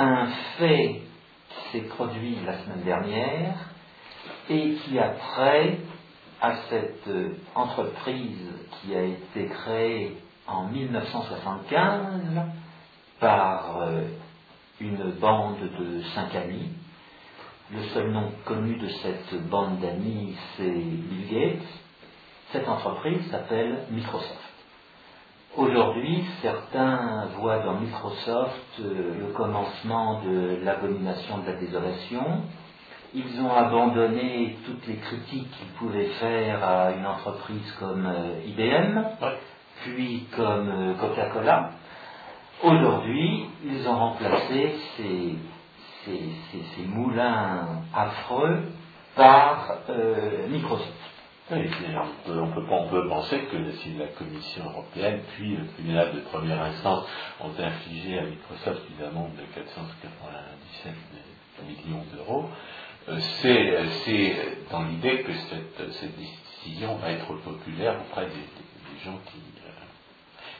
un fait qui s'est produit la semaine dernière et qui a trait à cette euh, entreprise qui a été créée en 1975 par euh, une bande de cinq amis. Le seul nom connu de cette bande d'amis, c'est Bill Gates. Cette entreprise s'appelle Microsoft. Aujourd'hui, certains voient dans Microsoft euh, le commencement de l'abomination de la désolation. Ils ont abandonné toutes les critiques qu'ils pouvaient faire à une entreprise comme euh, IBM, puis comme euh, Coca-Cola. Aujourd'hui, ils ont remplacé ces, moulins affreux par Microsoft. On, peut, peut, penser que si la Commission européenne puis le tribunal de première instance ont infligé à Microsoft une amende de 497 millions d'euros, euh, c'est dans l'idée que cette, décision va être populaire auprès des, gens euh,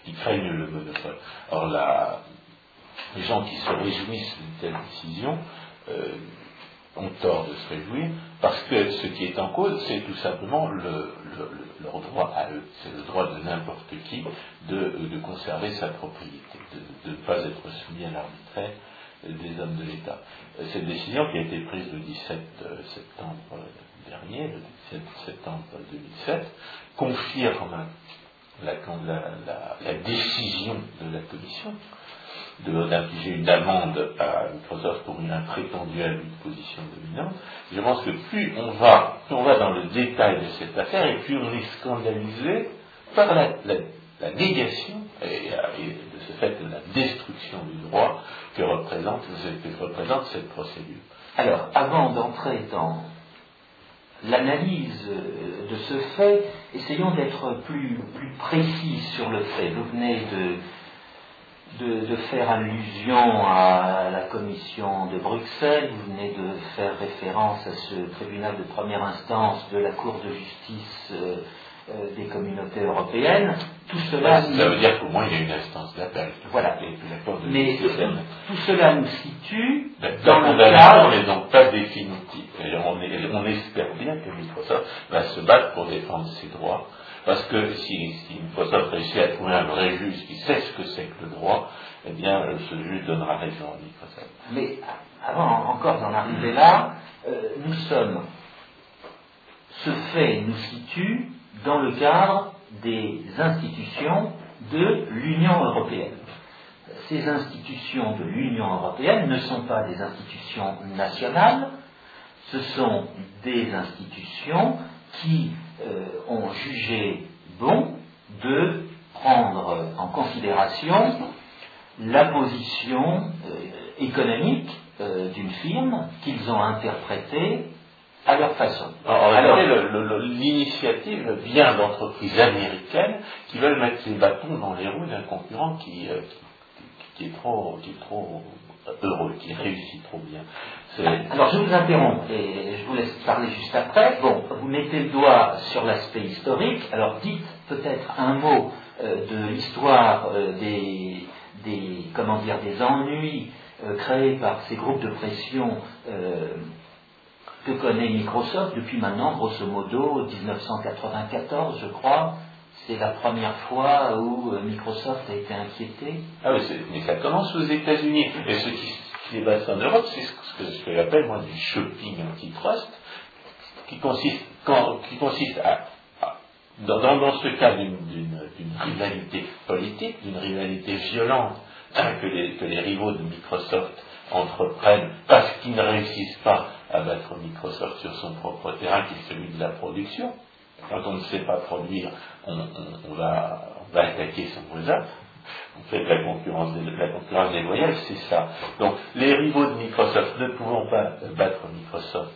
qui, craignent le monopole. Or, les gens qui se réjouissent d'une telle décision euh, ont tort de se réjouir, parce que ce qui est en cause, c'est tout simplement le, leur droit à eux. C'est le droit de n'importe qui de, conserver sa propriété, de, ne pas être soumis à l'arbitraire des hommes de l'État. Cette décision qui a été prise le 17 septembre dernier, le 17 septembre 2007, confirme la, la décision de la Commission d'infliger une amende à Microsoft pour une prétendue abus de position dominante, je pense que plus on va, on va dans le détail de cette affaire, et plus on est scandalisé par la, négation et, de ce fait la destruction du droit que représente, cette procédure. Alors, avant d'entrer dans l'analyse de ce fait, essayons d'être plus, plus précis sur le fait. Vous venez de de, faire allusion à la commission de Bruxelles, vous venez de faire référence à ce tribunal de première instance de la Cour de justice euh, euh, des communautés européennes. Tout cela. ça veut dire qu'au moins il y a une instance d'appel. Voilà. Mais tout, cela nous situe dans le cadre. n'est donc pas définitive. on, on espère bien que Microsoft va se battre pour défendre ses droits parce que si, si Microsoft réussit à trouver un vrai juge qui sait ce que c'est que le droit, eh bien, ce juge donnera raison à. Mais avant encore d'en arriver là, euh, nous sommes, ce fait nous situe dans le cadre des institutions de l'Union européenne. Ces institutions de l'Union européenne ne sont pas des institutions nationales, ce sont des institutions qui euh, ont jugé bon de prendre en considération la position euh, économique euh, d'une firme qu'ils ont interprétée à leur façon. Alors, l'initiative vient d'entreprises américaines qui veulent mettre les bâtons dans les roues d'un concurrent qui, qui, est trop, qui est trop heureux, qui réussit trop bien. Alors je vous interromps et je vous laisse parler juste après. Bon, vous mettez le doigt sur l'aspect historique. Alors dites peut-être un mot euh, de l'histoire euh, des, des, comment dire, des ennuis euh, créés par ces groupes de pression que connaît Microsoft depuis maintenant, grosso modo, 1994, je crois. C'est la première fois où Microsoft a été inquiété. Ah oui, mais ça commence aux États-Unis. Basses en Europe, c'est ce que, j'appelle moi du shopping antitrust, qui consiste, qui consiste à, dans, ce cas d'une rivalité politique, d'une rivalité violente hein, que, les, que les rivaux de Microsoft entreprennent parce qu'ils ne réussissent pas à battre Microsoft sur son propre terrain qui est celui de la production. Quand on ne sait pas produire, on, va, on va attaquer son voisin en fait, la concurrence, la concurrence déloyale, c'est ça. Donc, les rivaux de Microsoft ne pouvant pas battre Microsoft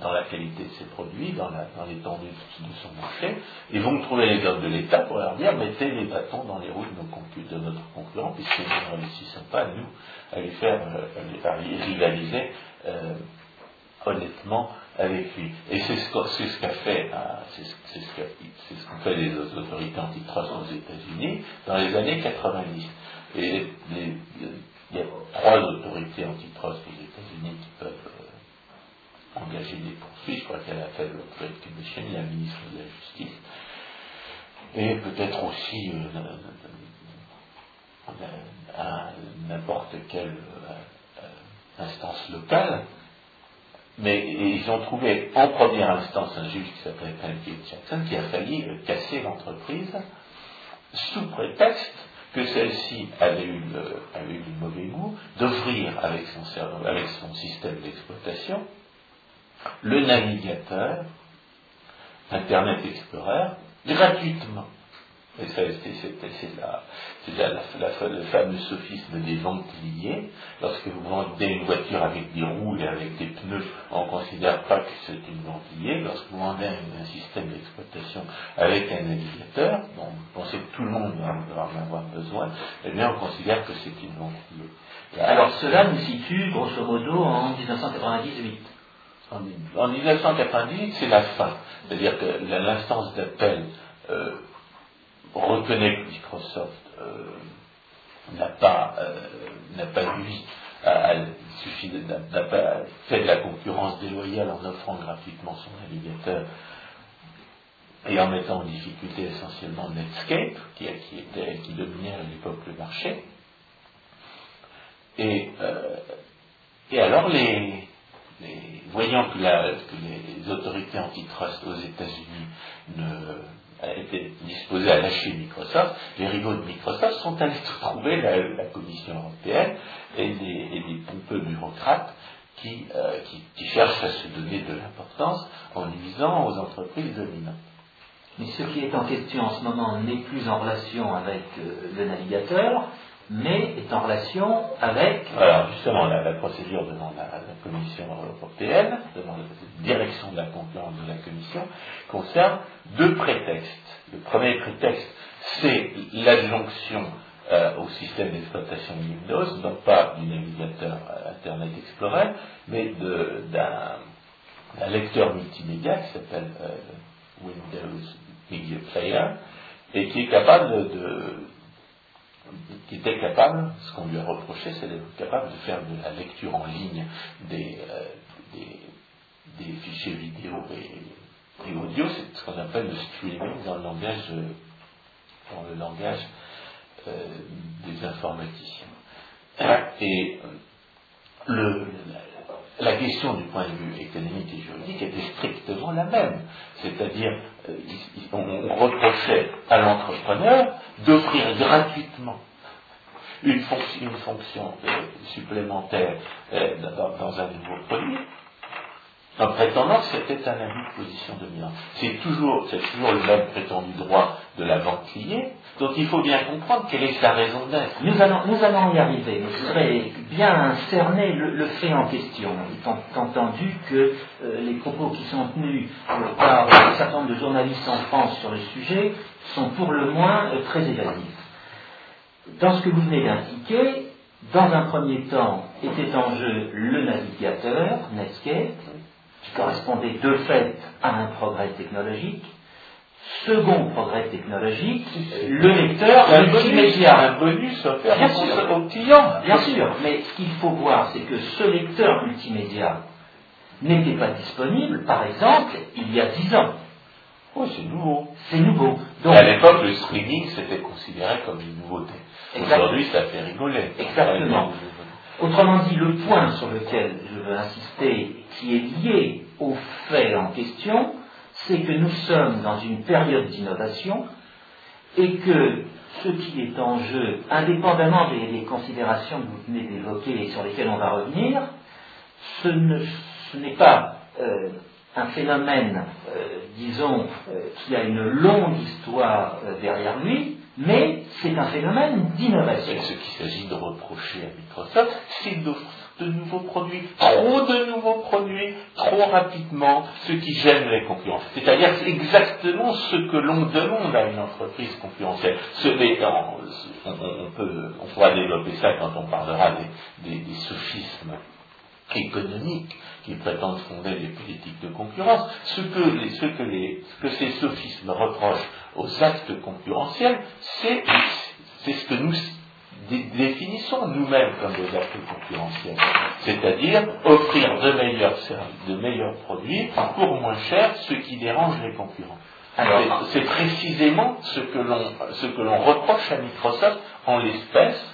dans la qualité de ses produits, dans l'étendue de son marché, ils vont trouver les hommes de l'État pour leur dire mettez les bâtons dans les roues de, notre concurrent, puisque nous ne réussissons pas, nous, à lui faire à rivaliser euh, honnêtement avec lui. Et c'est ce qu'a fait, c'est ce qu'ont fait les autorités antitrust aux États-Unis dans les années 90. Et il y a trois autorités antitrust aux États-Unis qui peuvent euh, engager des poursuites. Je crois qu'elle a fait le Trade Commission, il y un ministre de la Justice. Et peut-être aussi euh, à n'importe quelle instance locale. Mais ils ont trouvé en première instance un juge qui s'appelait Pancake Jackson qui a failli casser l'entreprise sous prétexte que celle-ci avait eu, le, avait eu le mauvais goût d'offrir avec son, avec son système d'exploitation le navigateur Internet Explorer gratuitement. Et ça, c'est la, la, le fameux sophisme des ventiliers. Lorsque vous vendez une voiture avec des roues et avec des pneus, on ne considère pas que c'est une ventilier. Lorsque vous vendez un, système d'exploitation avec un navigateur, dont vous pensez que tout le monde va, en avoir besoin, eh bien on considère que c'est une ventilier. Alors cela nous situe grosso modo en 1998. En, 1998, c'est la fin. C'est-à-dire que l'instance d'appel euh, reconnaît que Microsoft euh, n'a pas, euh, pas suffit n'a pas fait de la concurrence déloyale en offrant gratuitement son navigateur et en mettant en difficulté essentiellement Netscape, qui, qui, était, qui dominait à l'époque le marché. Et, euh, et alors, les, les, voyant que, que les autorités antitrust aux États-Unis ne été disposé à lâcher Microsoft, les rivaux de Microsoft sont allés trouver la, Commission européenne et des, pompeux bureaucrates euh, qui, cherchent à se donner de l'importance en nuisant aux entreprises dominantes. Mais ce qui est en question en ce moment n'est plus en relation avec euh, le navigateur, mais est en relation avec. Alors justement, la, procédure devant la, Commission européenne, devant la direction de la concurrence de la Commission, concerne deux prétextes. Le premier prétexte, c'est l'adjonction euh, au système d'exploitation Windows, non pas du navigateur Internet Explorer, mais d'un lecteur multimédia qui s'appelle euh, Windows Media Player, et qui est capable de était capable, ce qu'on lui a reproché, c'est d'être capable de faire de la lecture en ligne des, euh, fichiers vidéo et, audio, c'est ce qu'on appelle le streaming dans le langage, dans le langage euh, des informaticiens. Et le, la question du point de vue économique et juridique était strictement la même. C'est-à-dire, on reprochait à l'entrepreneur d'offrir gratuitement une, fonction, euh, supplémentaire euh, dans, un nouveau produit, en prétendant c'était un abus de position dominante. C'est toujours, c'est toujours le même prétendu droit de la vente liée, donc il faut bien comprendre quelle est sa raison d'être. Nous allons, y arriver, mais je voudrais bien cerner le, fait en question, étant entendu que euh, les propos qui sont tenus par un certain nombre de journalistes en France sur le sujet sont pour le moins très évasifs. Dans ce que vous venez d'indiquer, dans un premier temps était en jeu le navigateur, Netscape, correspondait de fait à un progrès technologique. Second progrès technologique, le lecteur multimédia. Un bonus offert bien sûr, au client. Bien sûr, mais ce qu'il faut voir, c'est que ce lecteur multimédia n'était pas disponible, par exemple, il y a dix ans. Oh, c'est nouveau. C'est nouveau. Donc, à l'époque, le streaming, c'était considéré comme une nouveauté. Aujourd'hui, ça fait rigoler. Exactement. Autrement dit, le point sur lequel je veux insister, qui est lié au fait en question, c'est que nous sommes dans une période d'innovation et que ce qui est en jeu, indépendamment des, considérations que vous venez d'évoquer et sur lesquelles on va revenir, ce n'est pas euh, un phénomène, euh, disons, euh, qui a une longue histoire derrière lui, mais c'est un phénomène d'innovation. Ce qu'il s'agit de reprocher à Microsoft, c'est de nouveaux produits, trop de nouveaux produits, trop rapidement, ce qui gêne les concurrents. C'est-à-dire c'est exactement ce que l'on demande à une entreprise concurrentielle. On pourra développer ça quand on parlera des, des sophismes économiques qui prétendent fonder des politiques de concurrence. Ce que, ce que, les, ce que ces sophismes reprochent aux actes concurrentiels, c'est ce que nous définissons nous-mêmes comme des actes concurrentiels. C'est-à-dire offrir de meilleurs, de meilleurs produits pour moins cher, ce qui dérange les concurrents. C'est précisément ce que l'on reproche à Microsoft en l'espèce,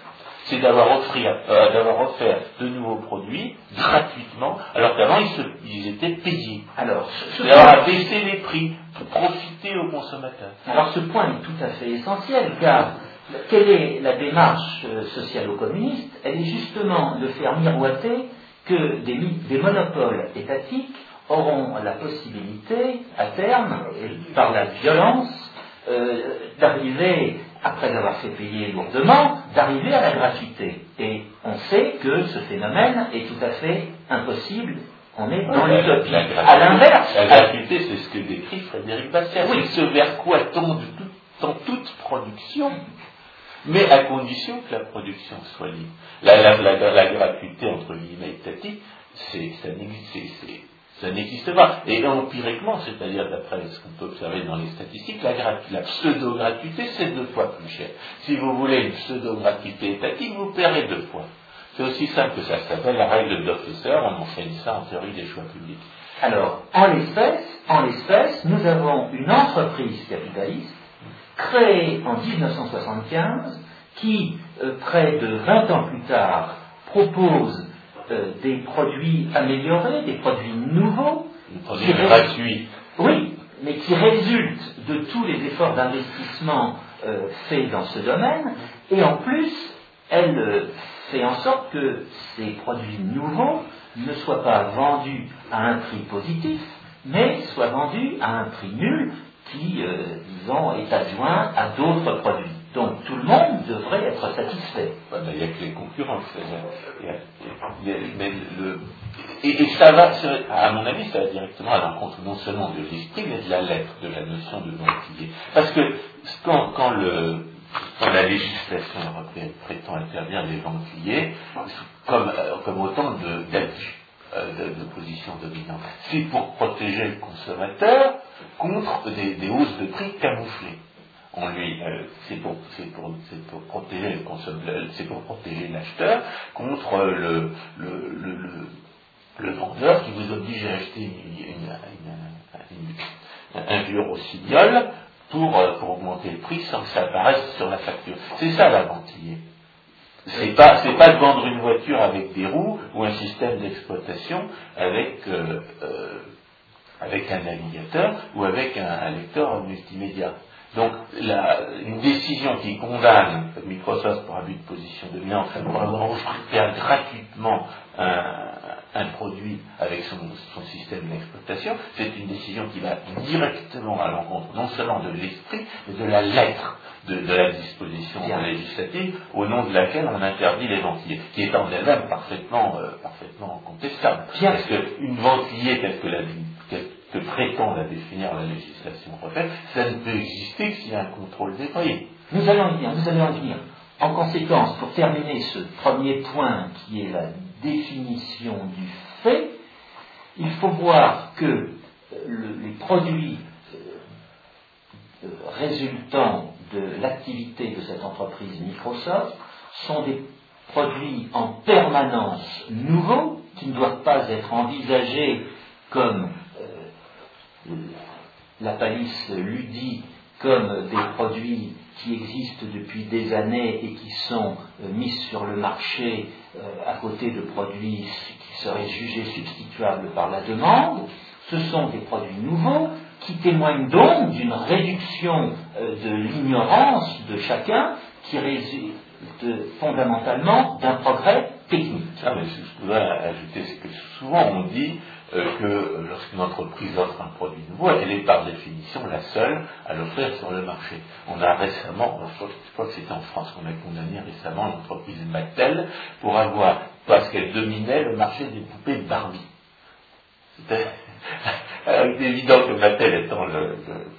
c'est d'avoir euh, offert de nouveaux produits gratuitement, alors qu'avant ils, étaient payés. Alors, d'avoir baissé les prix pour profiter aux consommateurs. Alors ce point est tout à fait essentiel, car quelle est la démarche euh, socialo-communiste Elle est justement de faire miroiter que des, monopoles étatiques auront la possibilité, à terme, par la violence, euh, d'arriver, après avoir fait payer lourdement, d'arriver à la gratuité. Et on sait que ce phénomène est tout à fait impossible. On est dans l'utopie. À l'inverse. La gratuité, c'est ce que décrit Frédéric Bastiat. Oui. C'est ce vers quoi tombe dans toute production mais à condition que la production soit libre. La, gratuité, entre guillemets, étatique, ça n'existe pas. Et empiriquement, c'est-à-dire d'après ce qu'on peut observer dans les statistiques, la, pseudo-gratuité, c'est deux fois plus cher. Si vous voulez une pseudo-gratuité étatique, vous paierez deux fois. C'est aussi simple que ça, ça s'appelle la règle de on enseigne ça en théorie des choix publics. Alors, en l'espèce, en l'espèce, nous avons une entreprise capitaliste créé en 1975, qui, euh, près de 20 ans plus tard, propose euh, des produits améliorés, des produits nouveaux. Des produits gratuits. Oui, mais qui résultent de tous les efforts d'investissement euh, faits dans ce domaine, et en plus, elle fait en sorte que ces produits nouveaux ne soient pas vendus à un prix positif, mais soient vendus à un prix nul qui, euh, disons, est adjoint à d'autres produits. Donc tout le monde devrait être satisfait. Il n'y a que les concurrents. et, ça va, à mon avis, ça va directement à l'encontre non seulement de l'esprit, mais de la lettre, de la notion de ventilier. Parce que quand, la législation européenne prétend interdire les ventiliers, comme, euh, comme autant d'abus euh, de, position dominante, c'est pour protéger le consommateur contre des, hausses de prix camouflées. On lui, euh, c'est pour, pour, pour, protéger le c'est pour protéger l'acheteur contre le, le, le, vendeur qui vous oblige à acheter une, un vieux rossignol pour, euh, pour augmenter le prix sans que ça apparaisse sur la facture. C'est ça la ventilier. C'est pas, c'est pas de vendre une voiture avec des roues ou un système d'exploitation avec euh, avec un navigateur ou avec un, lecteur multimédia. Donc, une décision qui condamne Microsoft pour abus de position dominante, pour avoir offert gratuitement un, produit avec son, système d'exploitation, c'est une décision qui va directement à l'encontre non seulement de l'esprit, mais de la lettre de, la disposition législative au nom de laquelle on interdit les ventiliers, qui est en elle-même parfaitement, euh, parfaitement contestable. Parce qu'une ventilier telle que la que prétend la définir la législation européenne, ça ne peut exister s'il y a un contrôle prix. Nous allons venir, nous allons venir. En conséquence, pour terminer ce premier point qui est la définition du fait, il faut voir que euh, les produits euh, résultant de l'activité de cette entreprise Microsoft sont des produits en permanence nouveaux qui ne doivent pas être envisagés comme la palisse lui comme des produits qui existent depuis des années et qui sont euh, mis sur le marché euh, à côté de produits qui seraient jugés substituables par la demande. Ce sont des produits nouveaux qui témoignent donc d'une réduction euh, de l'ignorance de chacun qui résulte fondamentalement d'un progrès technique. Ah, mais je voudrais ajouter ce que souvent on dit euh, que lorsqu'une entreprise offre un produit nouveau, elle est par définition la seule à l'offrir sur le marché. On a récemment, je crois que c'était en France qu'on a condamné récemment l'entreprise Mattel pour avoir, parce qu'elle dominait le marché des poupées Barbie. Alors, il est évident que Mattel étant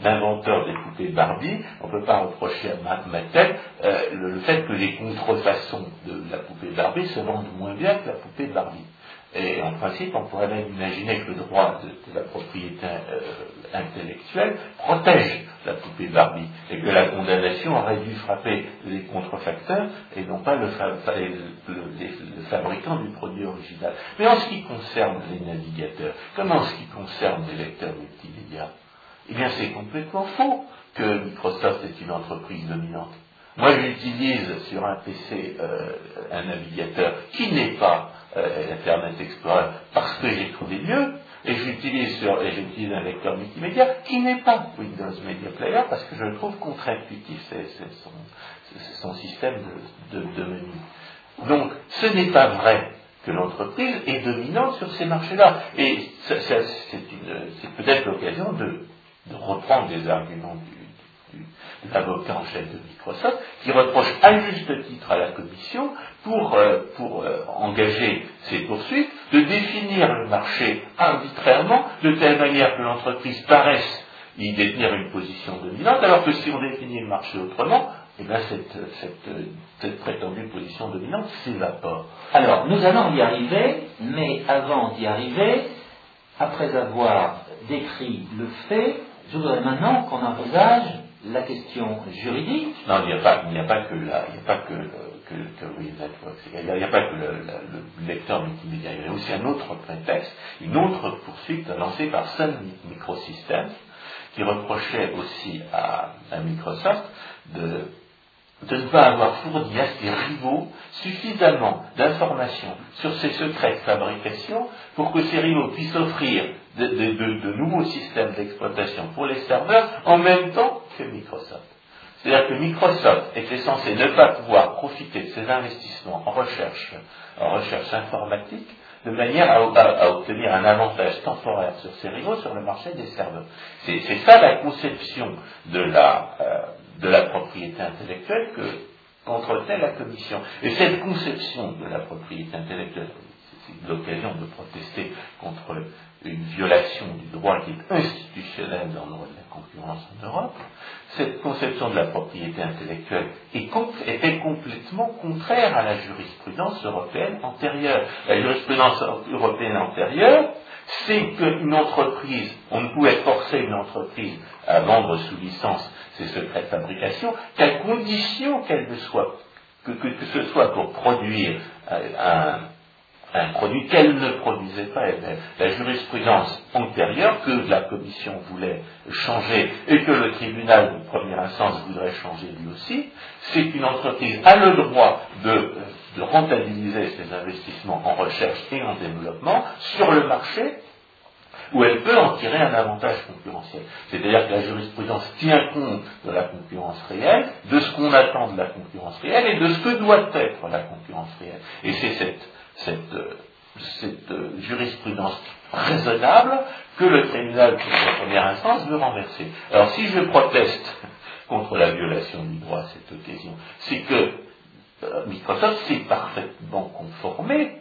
l'inventeur des poupées Barbie, on ne peut pas reprocher à Mattel euh, le, fait que les contrefaçons de la poupée Barbie se vendent moins bien que la poupée Barbie. Et en principe, on pourrait même imaginer que le droit de, la propriété euh, intellectuelle protège la poupée Barbie et que la condamnation aurait dû frapper les contrefacteurs et non pas le, fabricant du produit original. Mais en ce qui concerne les navigateurs, comme en ce qui concerne les lecteurs multimédia, eh bien c'est complètement faux que Microsoft est une entreprise dominante. Moi, j'utilise sur un PC euh, un navigateur qui n'est pas euh, Internet Explorer parce que j'ai trouvé mieux, et j'utilise sur et j'utilise un lecteur multimédia qui n'est pas Windows Media Player parce que je le trouve contre-intuitif, c'est son, système de, de, menu. Donc, ce n'est pas vrai que l'entreprise est dominante sur ces marchés-là. Et c'est peut-être l'occasion de, de, reprendre des arguments du, l'avocat en chef de Microsoft, qui reproche à juste titre à la Commission, pour, euh, pour euh, engager ces poursuites, de définir le marché arbitrairement, de telle manière que l'entreprise paraisse y détenir une position dominante, alors que si on définit le marché autrement, eh bien cette, cette, cette prétendue position dominante s'évapore. Alors, nous allons y arriver, mais avant d'y arriver, après avoir décrit le fait, je voudrais maintenant qu'on envisage la question juridique. Non, il n'y a pas, que que, que, Il n'y a, pas que le, le, lecteur multimédia. Il y a aussi un autre prétexte, une autre poursuite lancée par Sun Microsystems, qui reprochait aussi à, à Microsoft de de ne pas avoir fourni à ses rivaux suffisamment d'informations sur ses secrets de fabrication pour que ces rivaux puissent offrir de, nouveaux systèmes d'exploitation pour les serveurs en même temps que Microsoft. C'est-à-dire que Microsoft était censé ne pas pouvoir profiter de ses investissements en recherche, en recherche informatique, de manière à, obtenir un avantage temporaire sur ses rivaux sur le marché des serveurs. C'est ça la conception de la, euh, de la propriété intellectuelle que qu'entretenait la Commission. Et cette conception de la propriété intellectuelle, c'est l'occasion de protester contre une violation du droit qui est institutionnel dans le droit de la concurrence en Europe, cette conception de la propriété intellectuelle était complètement contraire à la jurisprudence européenne antérieure. La jurisprudence européenne antérieure, c'est qu'une entreprise, on ne pouvait forcer une entreprise à vendre sous licence ses secrets de fabrication qu'à condition qu'elle ne soit, que, que, ce soit pour produire euh, un, un produit qu'elle ne produisait pas elle-même. La jurisprudence antérieure que la Commission voulait changer et que le tribunal de première instance voudrait changer lui aussi, c'est qu'une entreprise a le droit de, de rentabiliser ses investissements en recherche et en développement sur le marché où elle peut en tirer un avantage concurrentiel. C'est-à-dire que la jurisprudence tient compte de la concurrence réelle, de ce qu'on attend de la concurrence réelle et de ce que doit être la concurrence réelle. Et c'est cette cette, euh, cette euh, jurisprudence raisonnable que le tribunal de première instance veut renverser. Alors si je proteste contre la violation du droit à cette occasion, c'est que euh, Microsoft s'est parfaitement conformé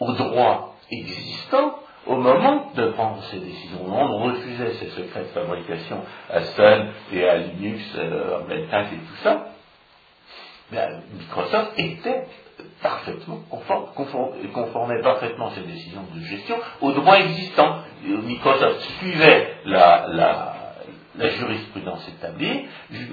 au droit existant au moment de prendre ses décisions. De refuser ses secrets de fabrication à Sun et à Linux, à Red et tout ça, ben, Microsoft était parfaitement conforme, conformait parfaitement ses décisions de gestion au droit existant. Microsoft suivait la, jurisprudence établie,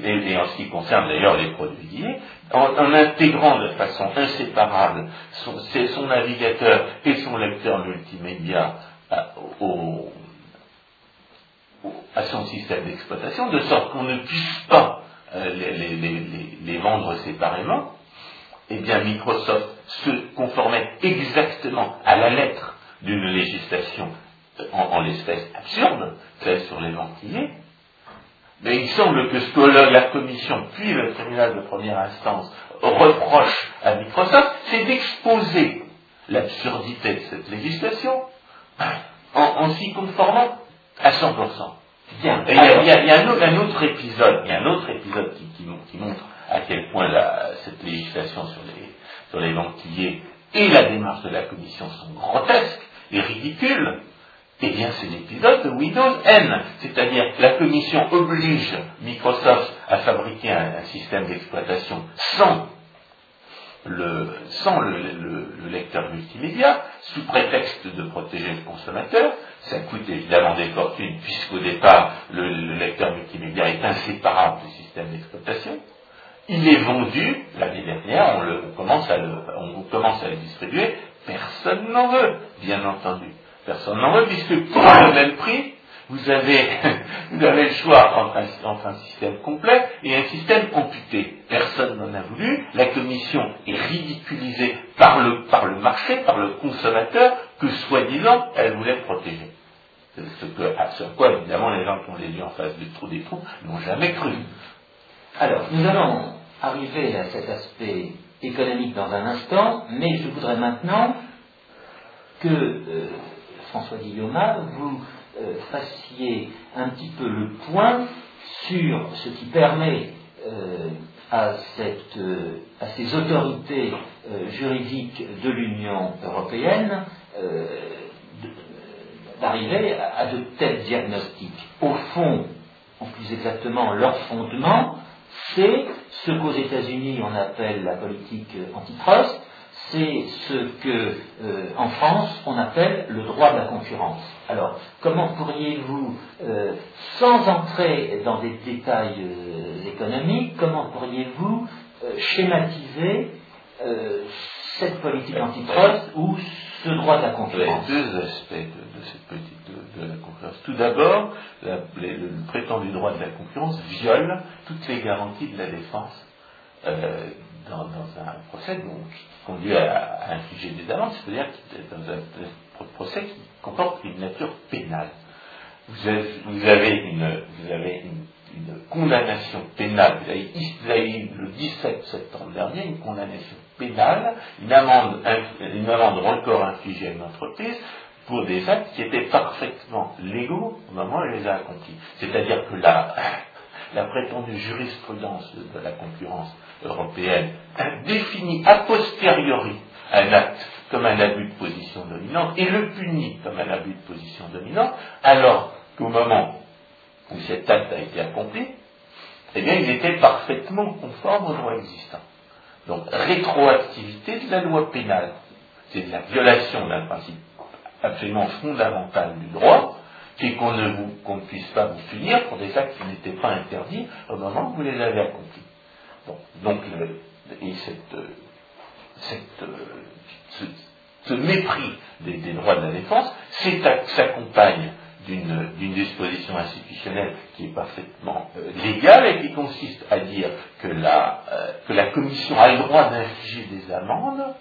et, en ce qui concerne d'ailleurs les produits en, intégrant de façon inséparable son, navigateur et son lecteur multimédia à, à son système d'exploitation, de sorte qu'on ne puisse pas euh, les vendre séparément, eh bien Microsoft se conformait exactement à la lettre d'une législation en, l'espèce absurde, celle sur les ventiliers, mais il semble que ce que la Commission, puis le tribunal de première instance, reproche à Microsoft, c'est d'exposer l'absurdité de cette législation en, s'y conformant à 100%. Bien. Et il y a, un, autre, épisode, il y a un autre épisode qui montre à quel point cette législation sur les, sur les et la démarche de la Commission sont grotesques et ridicules, eh bien c'est l'épisode de Windows N. C'est-à-dire la Commission oblige Microsoft à fabriquer un, système d'exploitation sans le, lecteur multimédia, sous prétexte de protéger le consommateur, ça coûte évidemment des fortunes, puisqu'au départ, le, lecteur multimédia est inséparable du système d'exploitation. Il est vendu, l'année dernière, on, commence à on commence à le distribuer, personne n'en veut, bien entendu. Personne n'en veut, puisque pour le même prix, vous avez, vous avez le choix entre un, un, système complet et un système amputé. Personne n'en a voulu. La commission est ridiculisée par le, par le marché, par le consommateur, que soi-disant elle voulait protéger. Ce, à ce quoi, évidemment, les gens qui ont les yeux en face du trou des trous n'ont jamais cru. Alors, nous allons arriver à cet aspect économique dans un instant, mais je voudrais maintenant que euh, François Guillaume vous euh, fassiez un petit peu le point sur ce qui permet euh, euh, à, ces autorités juridiques de l'Union européenne d'arriver à, de tels diagnostics. Au fond, ou plus exactement leur fondement, c'est ce qu'aux États-Unis on appelle la politique antitrust, c'est ce que, euh, en France, on appelle le droit de la concurrence. Alors, comment pourriez-vous, euh, sans entrer dans des détails euh, économiques, comment pourriez-vous schématiser cette politique antitrust ou ce droit de la concurrence? Il y a deux aspects de, cette politique de, la concurrence. Tout d'abord, le prétendu droit de la concurrence viole toutes les garanties de la défense dans, un procès donc, qui conduit à, infliger des amendes, c'est-à-dire dans un, procès qui comporte une nature pénale. Vous avez, une, vous avez une, condamnation pénale, vous avez, vous avez, le 17 septembre dernier une condamnation pénale, une amende, une amende encore infligée à une entreprise pour des actes qui étaient parfaitement légaux au moment où elle les a accomplis. C'est-à-dire que la, la prétendue jurisprudence de la concurrence européenne définit a posteriori un acte comme un abus de position dominante et le punit comme un abus de position dominante, alors qu'au moment où cet acte a été accompli, eh bien, il était parfaitement conforme au droit existant. Donc, rétroactivité de la loi pénale. C'est la violation d'un principe absolument fondamental du droit, est qu'on ne, vous, puisse pas vous punir pour des actes qui n'étaient pas interdits au moment où vous les avez accomplis. donc, et cette, cette, ce, mépris des, droits de la défense s'accompagne d'une disposition institutionnelle qui est parfaitement euh, légale et qui consiste à dire que la, euh, que la Commission a le droit d'infliger des amendes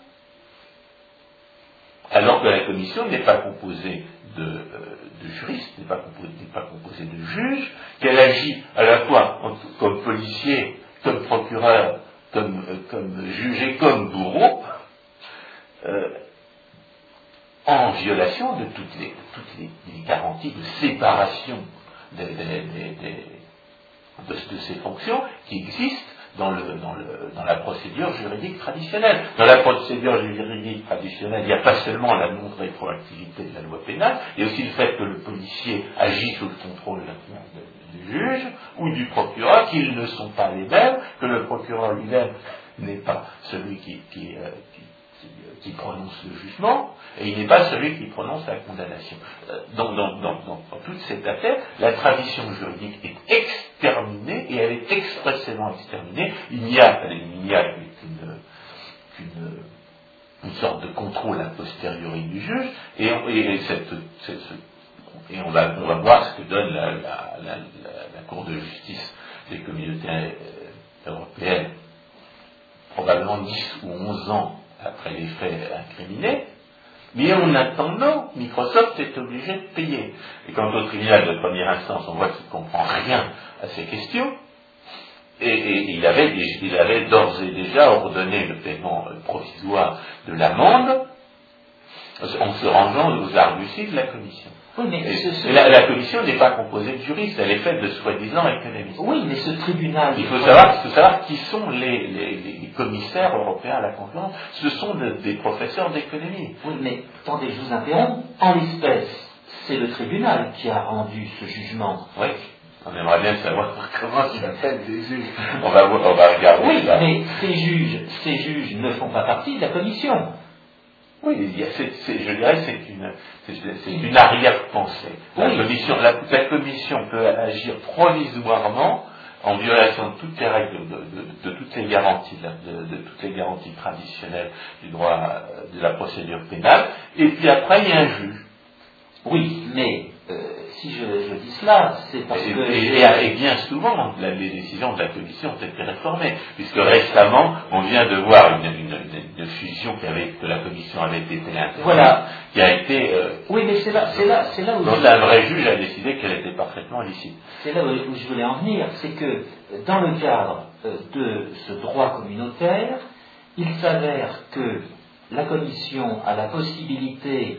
alors que la Commission n'est pas composée de, euh, juristes, n'est pas, pas, composée de juges, qu'elle agit à la fois comme policier, comme procureur, comme, euh, comme juge et comme bourreau, euh, en violation de toutes les, toutes les, garanties de séparation de, de, ces fonctions qui existent dans, le, dans, le, dans, la procédure juridique traditionnelle. Dans la procédure juridique traditionnelle, il n'y a pas seulement la non-rétroactivité de la loi pénale, il y a aussi le fait que le policier agit sous le contrôle du juge ou du procureur, qu'ils ne sont pas les mêmes, que le procureur lui-même n'est pas celui qui, qui, euh, qui, prononce le jugement, et il n'est pas celui qui prononce la condamnation. Euh, donc, dans, toute cette affaire, la tradition juridique est exterminée, et elle est expressément exterminée. Il n'y a, a qu'une, une sorte de contrôle a posteriori du juge, et, on, va, voir ce que donne la, la Cour de justice des communautés euh, européennes, probablement 10 ou 11 ans après les faits incriminés, mais en attendant, Microsoft est obligé de payer. Et quant au tribunal de première instance, on voit qu'il ne comprend rien à ces questions, et, il avait, il avait d'ores et déjà ordonné le paiement provisoire de l'amende en se rangeant aux arguties de la commission. Oui, mais la, commission n'est pas composée de juristes, elle est faite de soi-disant économistes. Oui, mais ce tribunal. Il faut savoir, savoir qui sont les, commissaires européens à la concurrence. Ce sont des professeurs d'économie. Oui, mais attendez, je vous interromps. En l'espèce, c'est le tribunal qui a rendu ce jugement. Oui. On aimerait bien savoir comment ils appellent des juges. On va, on va regarder Oui, mais ces juges, ces juges ne font pas partie de la commission. Oui, il y a- je dirais que c'est une, c'est- une arrière-pensée. La, Oui. commission, la, la commission peut agir provisoirement en violation de toutes les règles, de, de- de toutes les garanties, de- de toutes les garanties traditionnelles du droit euh, de la procédure pénale, et puis après il y a un juge. Oui, mais euh, si je, je dis cela, c'est parce Et, que et- bien souvent, la- les décisions de la Commission ont été réformées, puisque récemment, on vient de voir une, une- une- une fusion qui avait, que la Commission avait été interdite, Voilà. qui a été, euh, Oui, mais c'est là, c'est là, c'est là où dont je- un vrai juge a décidé qu'elle était parfaitement licite. c'est là où je voulais en venir, c'est que dans le cadre euh, de ce droit communautaire, il s'avère que la Commission a la possibilité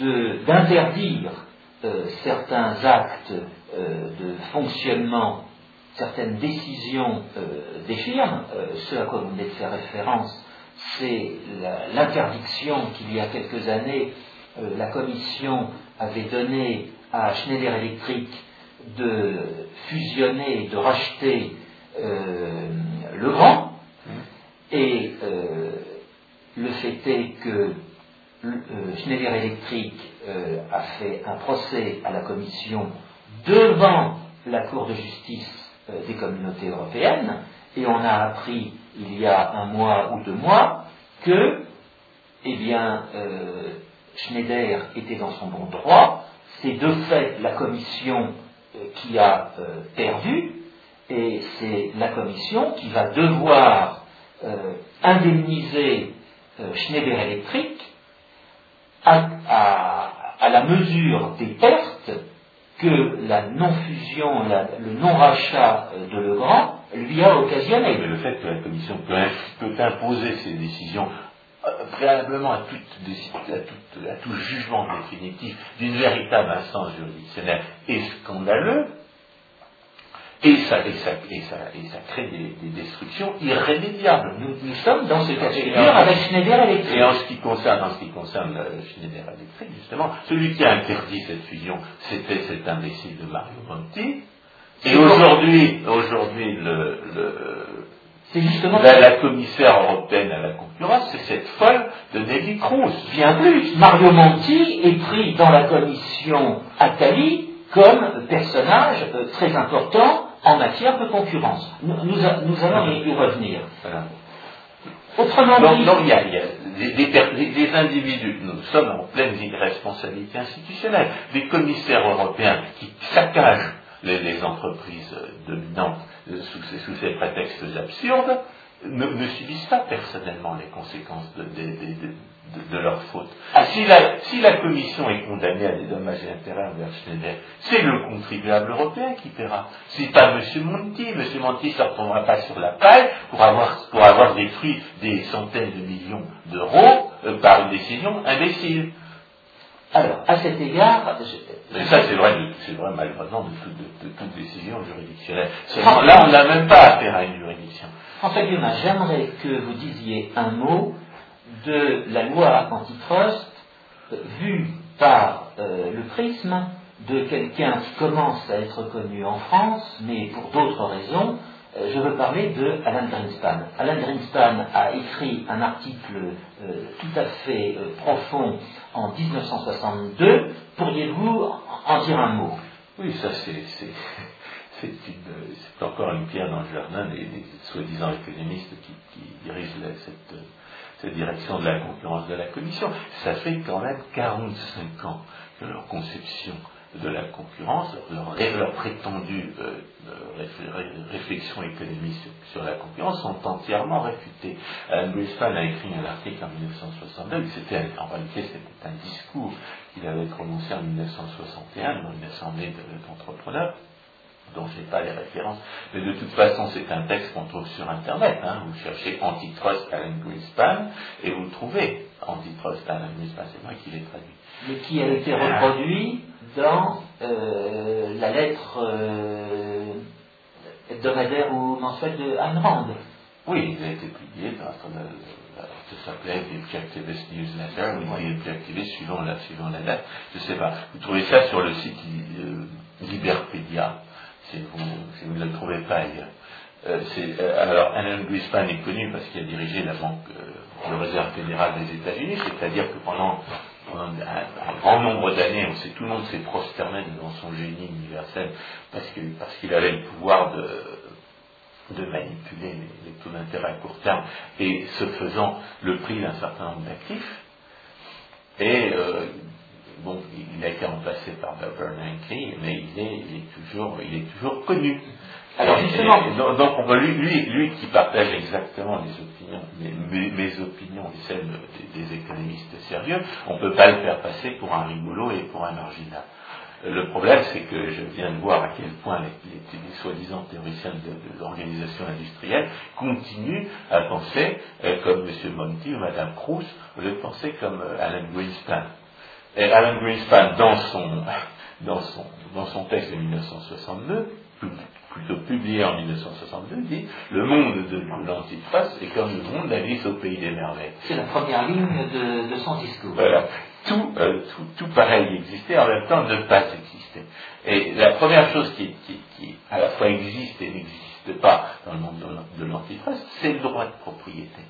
de- d'interdire euh, certains actes euh, de fonctionnement, certaines décisions euh, des firmes. Ce à quoi vous venez de faire référence, c'est l'interdiction qu'il y a quelques années, la Commission avait donné à Schneider Electric de fusionner, de racheter le grand. Et euh, le fait est que Schneider Electric euh, a fait un procès à la Commission devant la Cour de justice euh, des communautés européennes, et on a appris il y a un mois ou deux mois que, eh bien, euh, Schneider était dans son bon droit, c'est de fait la Commission qui a perdu, et c'est la Commission qui va devoir indemniser Schneider Electric à, la mesure des pertes que la non-fusion, le non-rachat euh, de Legrand lui a occasionné. Mais le fait que la Commission peut, imposer ses décisions euh, préalablement à, à tout jugement définitif d'une véritable instance juridictionnelle est scandaleux, et ça, et ça, et ça, et ça crée des, des destructions irrémédiables. Nous, nous sommes dans ce cas de Et figure avec Schneider Electric. Et en ce qui concerne, en ce qui concerne euh, Schneider Electric, justement, celui qui a interdit cette fusion, c'était cet imbécile de Mario Monti. Et aujourd'hui, aujourd'hui, le, le- C'est justement la, la commissaire européenne à la concurrence, c'est cette folle de Nelly Cruz. bien plus. Mario Monti est pris dans la commission Attali comme personnage euh, très important en matière de concurrence. Nous, nous a- nous allons y revenir. Voilà. Autrement dit, donc, il y a, il y a des, individus, nous sommes en pleine responsabilité institutionnelle, des commissaires européens qui saccagent les, les entreprises euh, dominantes euh, sous, ces, sous ces prétextes absurdes, ne, ne subissent pas personnellement les conséquences de, de, de, de- leur faute. Ah, Si la, si la Commission est condamnée à des dommages et intérêts envers Schneider, c'est le contribuable européen qui paiera. C'est pas M. Monti. M. Monti ne se retrouvera pas sur la paille pour avoir, pour avoir détruit des centaines de millions d'euros euh, par une décision imbécile. alors, à cet égard, je- Mais ça, c'est vrai, c'est vrai malheureusement de, toute- de- de toute décision juridictionnelle. Seulement, là, on n'a même pas affaire à une juridiction. François Guillemin, j'aimerais que vous disiez un mot de la loi antitrust vue par euh, le prisme de quelqu'un qui commence à être connu en France, mais pour d'autres raisons. Euh, je veux parler de Alan Greenspan. Alan Greenspan a écrit un article euh, tout à fait profond en 1962. Pourriez-vous en dire un mot? Oui, ça, c'est, c'est, encore une pierre dans le jardin des, soi-disant économistes qui, dirigent cette, cette direction de la concurrence de la Commission. Ça fait quand même 45 ans que leur conception de la concurrence, leur, prétendue euh, euh, réfl- ré- réflexion économique sur, la concurrence sont entièrement réfutées. Alan Greenspan a écrit un article en 1962, qui c'était, en réalité c'était un discours qu'il avait prononcé en 1961 dans une assemblée de- d'entrepreneurs dont je n'ai pas les références, mais de toute façon c'est un texte qu'on trouve sur Internet. hein. Vous cherchez Antitrust Alan Greenspan et vous le trouvez. Antitrust Alan Greenspan, c'est moi qui l'ai traduit. mais qui a été reproduit dans euh, la lettre euh, hebdomadaire ou mensuelle de Ayn Rand. Oui, il a été publié dans ça s'appelait The Objectivist Newsletter, ou The Objectivist suivant la, suivant la date, je sais pas. Vous trouvez ça sur le site euh, Liberpedia. Si vous, ne le trouvez pas ailleurs. alors, Alan Greenspan est connu parce qu'il a dirigé la Banque de réserve fédérale des États-Unis, c'est-à-dire que pendant un, grand nombre d'années, on sait, tout le monde s'est prosterné devant son génie universel parce qu'il avait le pouvoir de, manipuler les, taux d'intérêt à court terme et ce faisant le prix d'un certain nombre d'actifs. Et euh, bon, il a été remplacé par Bernanke, mais il est, il est, toujours, il est toujours connu. Alors justement, donc lui, lui, lui, qui partage exactement les opinions, mes, mes opinions et celles des, des, économistes sérieux, on ne peut pas le faire passer pour un rigolo et pour un marginal. Le problème, c'est que je viens de voir à quel point les, les, soi-disant théoriciens de, l'organisation industrielle continuent à penser euh, comme M. Monti ou Mme Proust, au lieu de penser comme euh, Alan Greenspan. Et Alan Greenspan, dans son, dans son, dans son texte de 1962, plutôt publié en 1962, dit Le monde de, l'antitrust est comme le monde d'Alice au pays des merveilles. C'est la première ligne de, de son discours. Voilà. Tout, euh, tout, tout, pareil existait, en même temps ne pas exister. Et la première chose qui, qui, qui à la fois existe et n'existe pas dans le monde de l'antitrust, c'est le droit de propriété.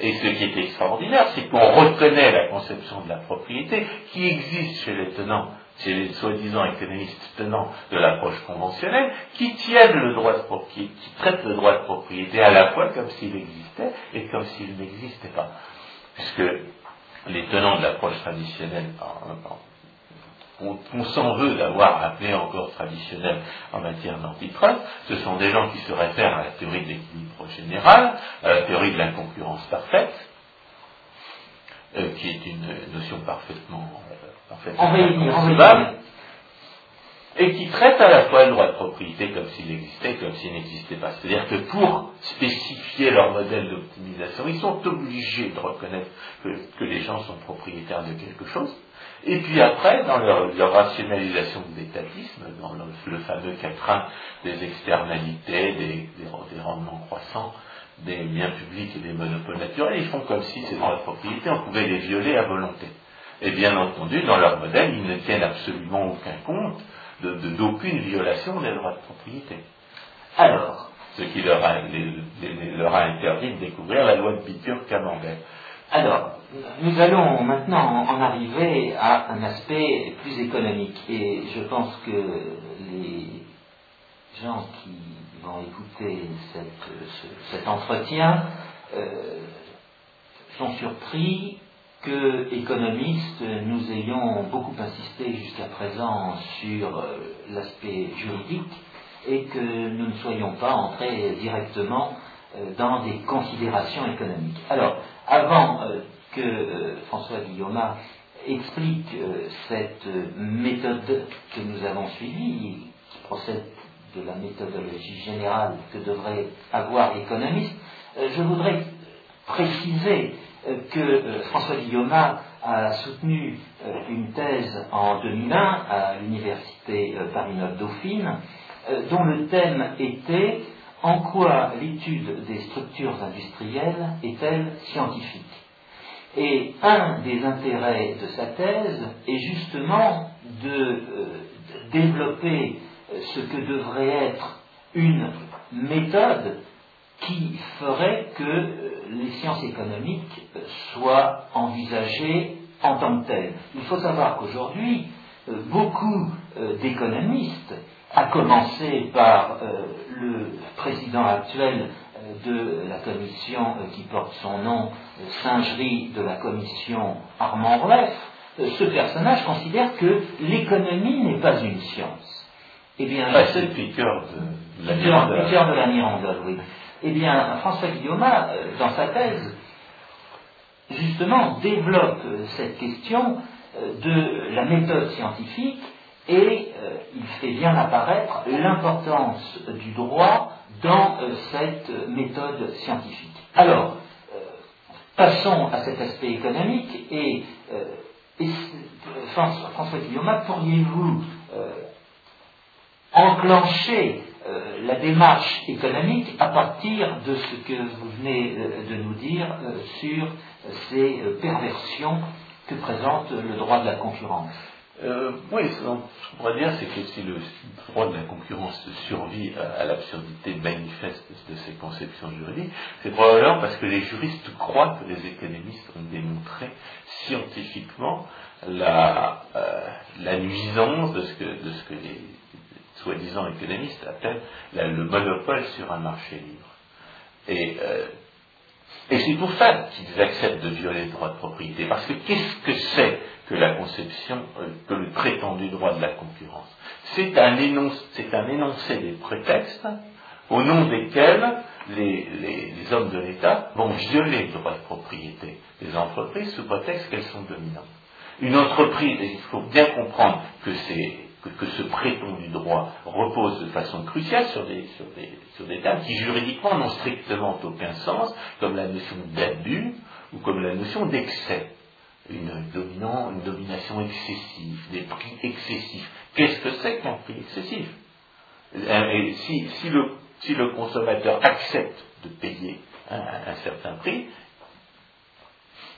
Et ce qui est extraordinaire, c'est qu'on reconnaît la conception de la propriété qui existe chez les tenants chez les soi-disant économistes tenants de l'approche conventionnelle, qui tiennent le droit de propriété, qui traitent le droit de propriété à la fois comme s'il existait et comme s'il n'existait pas. Puisque les tenants de l'approche traditionnelle, on, s'en veut d'avoir appelé encore traditionnelle en matière d'antitrust, ce sont des gens qui se réfèrent à la théorie de l'équilibre général, à la théorie de la concurrence parfaite, euh, qui est une notion parfaitement en fait, et qui traite à la fois le droit de propriété comme s'il existait, comme s'il n'existait pas. C'est-à-dire que pour spécifier leur modèle d'optimisation, ils sont obligés de reconnaître que, les gens sont propriétaires de quelque chose. Et puis après, dans leur, rationalisation de l'étatisme, dans le, fameux quatrain des externalités, des, rendements croissants, des biens publics et des monopoles naturels, ils font comme si ces droits de propriété, on pouvait les violer à volonté. Et bien entendu, dans leur modèle, ils ne tiennent absolument aucun compte d'aucune violation des droits de propriété. Alors, ce qui leur a, leur a interdit de découvrir la loi de Bitur-Camembert. Alors, nous allons maintenant en arriver à un aspect plus économique. Et je pense que les gens qui vont écouter cet entretien euh, sont surpris que, économistes, nous ayons beaucoup insisté jusqu'à présent sur euh, l'aspect juridique et que nous ne soyons pas entrés directement euh, dans des considérations économiques. Avant euh, que François Guillaume explique cette méthode que nous avons suivie, qui procède de la méthodologie générale que devrait avoir l'économiste, je voudrais préciser euh, que euh, François Guillaume a soutenu euh, une thèse en 2001 à l'université Paris-Dauphine, dont le thème était En quoi l'étude des structures industrielles est-elle scientifique? Et un des intérêts de sa thèse est justement de développer ce que devrait être une méthode qui ferait que les sciences économiques soient envisagées en tant que telles. Il faut savoir qu'aujourd'hui, euh, beaucoup euh, d'économistes, à commencer par euh, le président actuel de la commission qui porte son nom, singerie de la commission Armand Rueff, ce personnage considère que l'économie n'est pas une science. Eh bien, c'est le piqueur de la de la Mirandole, oui. Eh bien, François Guillaume, euh, dans sa thèse, justement, développe euh, cette question euh, de la méthode scientifique et il fait bien apparaître l'importance du droit dans cette méthode scientifique. Alors, passons à cet aspect économique et, François Guillaume, pourriez-vous enclencher euh, la démarche économique à partir de ce que vous venez euh, de nous dire euh, sur ces perversions que présente le droit de la concurrence? Euh, oui, ce qu'on pourrait dire, c'est que si le droit de la concurrence survit à, l'absurdité manifeste de ces conceptions juridiques, c'est probablement parce que les juristes croient que les économistes ont démontré scientifiquement la, euh, la nuisance de ce que, de ce que les soi-disant économistes appellent le monopole sur un marché libre. Et, euh, et c'est pour ça qu'ils acceptent de violer le droit de propriété. Parce que qu'est-ce que c'est que la conception, euh, que le prétendu droit de la concurrence C'est un, énoncé des prétextes au nom desquels les, hommes de l'État vont violer le droit de propriété des entreprises sous prétexte qu'elles sont dominantes. Une entreprise, il faut bien comprendre que ce prétendu droit repose de façon cruciale sur des termes qui juridiquement n'ont strictement aucun sens, comme la notion d'abus ou comme la notion d'excès. Une, une domination excessive, des prix excessifs. Qu'est-ce que c'est qu'un prix excessif? Si, le, consommateur accepte de payer un certain prix,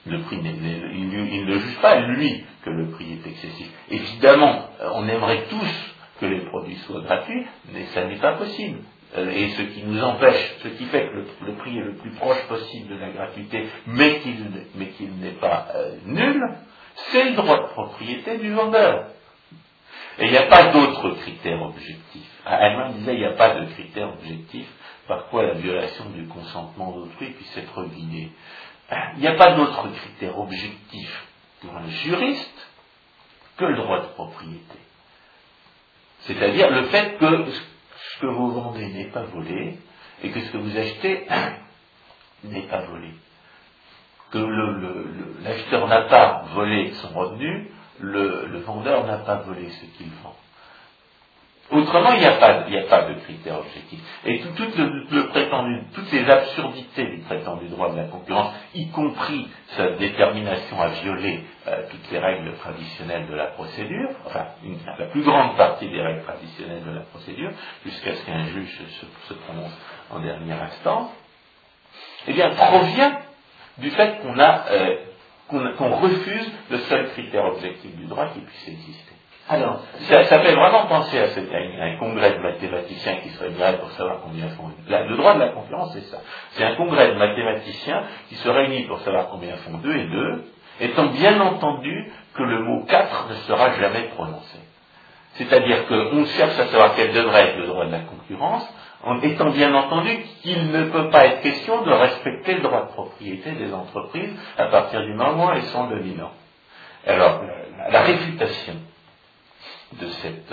le prix, il, ne juge pas, lui, que le prix est excessif. Évidemment, on aimerait tous que les produits soient gratuits, mais ça n'est pas possible. Euh, et ce qui nous empêche, ce qui fait que prix le plus proche possible de la gratuité, mais qu'il n'est pas euh, nul, c'est le droit de propriété du vendeur. Et il n'y a pas d'autres critères objectifs. Elle disait il n'y a pas de critères objectifs par quoi la violation du consentement d'autrui puisse être guidée. Il n'y a pas d'autre critère objectif pour un juriste que le droit de propriété. C'est-à-dire le fait que ce que vous vendez n'est pas volé et que ce que vous achetez n'est pas volé. Que l'acheteur n'a pas volé son revenu, le vendeur n'a pas volé ce qu'il vend. Autrement, il n'y a, pas, de critères objectifs. Et le, toutes les absurdités du prétendu droit de la concurrence, y compris sa détermination à violer euh, toutes les règles traditionnelles de la procédure, enfin la plus grande partie des règles traditionnelles de la procédure, jusqu'à ce qu'un juge se, prononce en dernière instance, eh bien, provient du fait euh, qu'on refuse le seul critère objectif du droit qui puisse exister. Alors, ça, fait vraiment penser à, un, congrès de mathématiciens qui se réunirait pour savoir combien font. le droit de la concurrence, c'est ça. C'est un congrès de mathématiciens qui se réunit pour savoir combien font 2 et 2, étant bien entendu que le mot 4 ne sera jamais prononcé. C'est-à-dire qu'on cherche à savoir quel devrait être le droit de la concurrence, en étant bien entendu qu'il ne peut pas être question de respecter le droit de propriété des entreprises à partir du moment où elles sont dominantes. Alors, la réfutation de cette,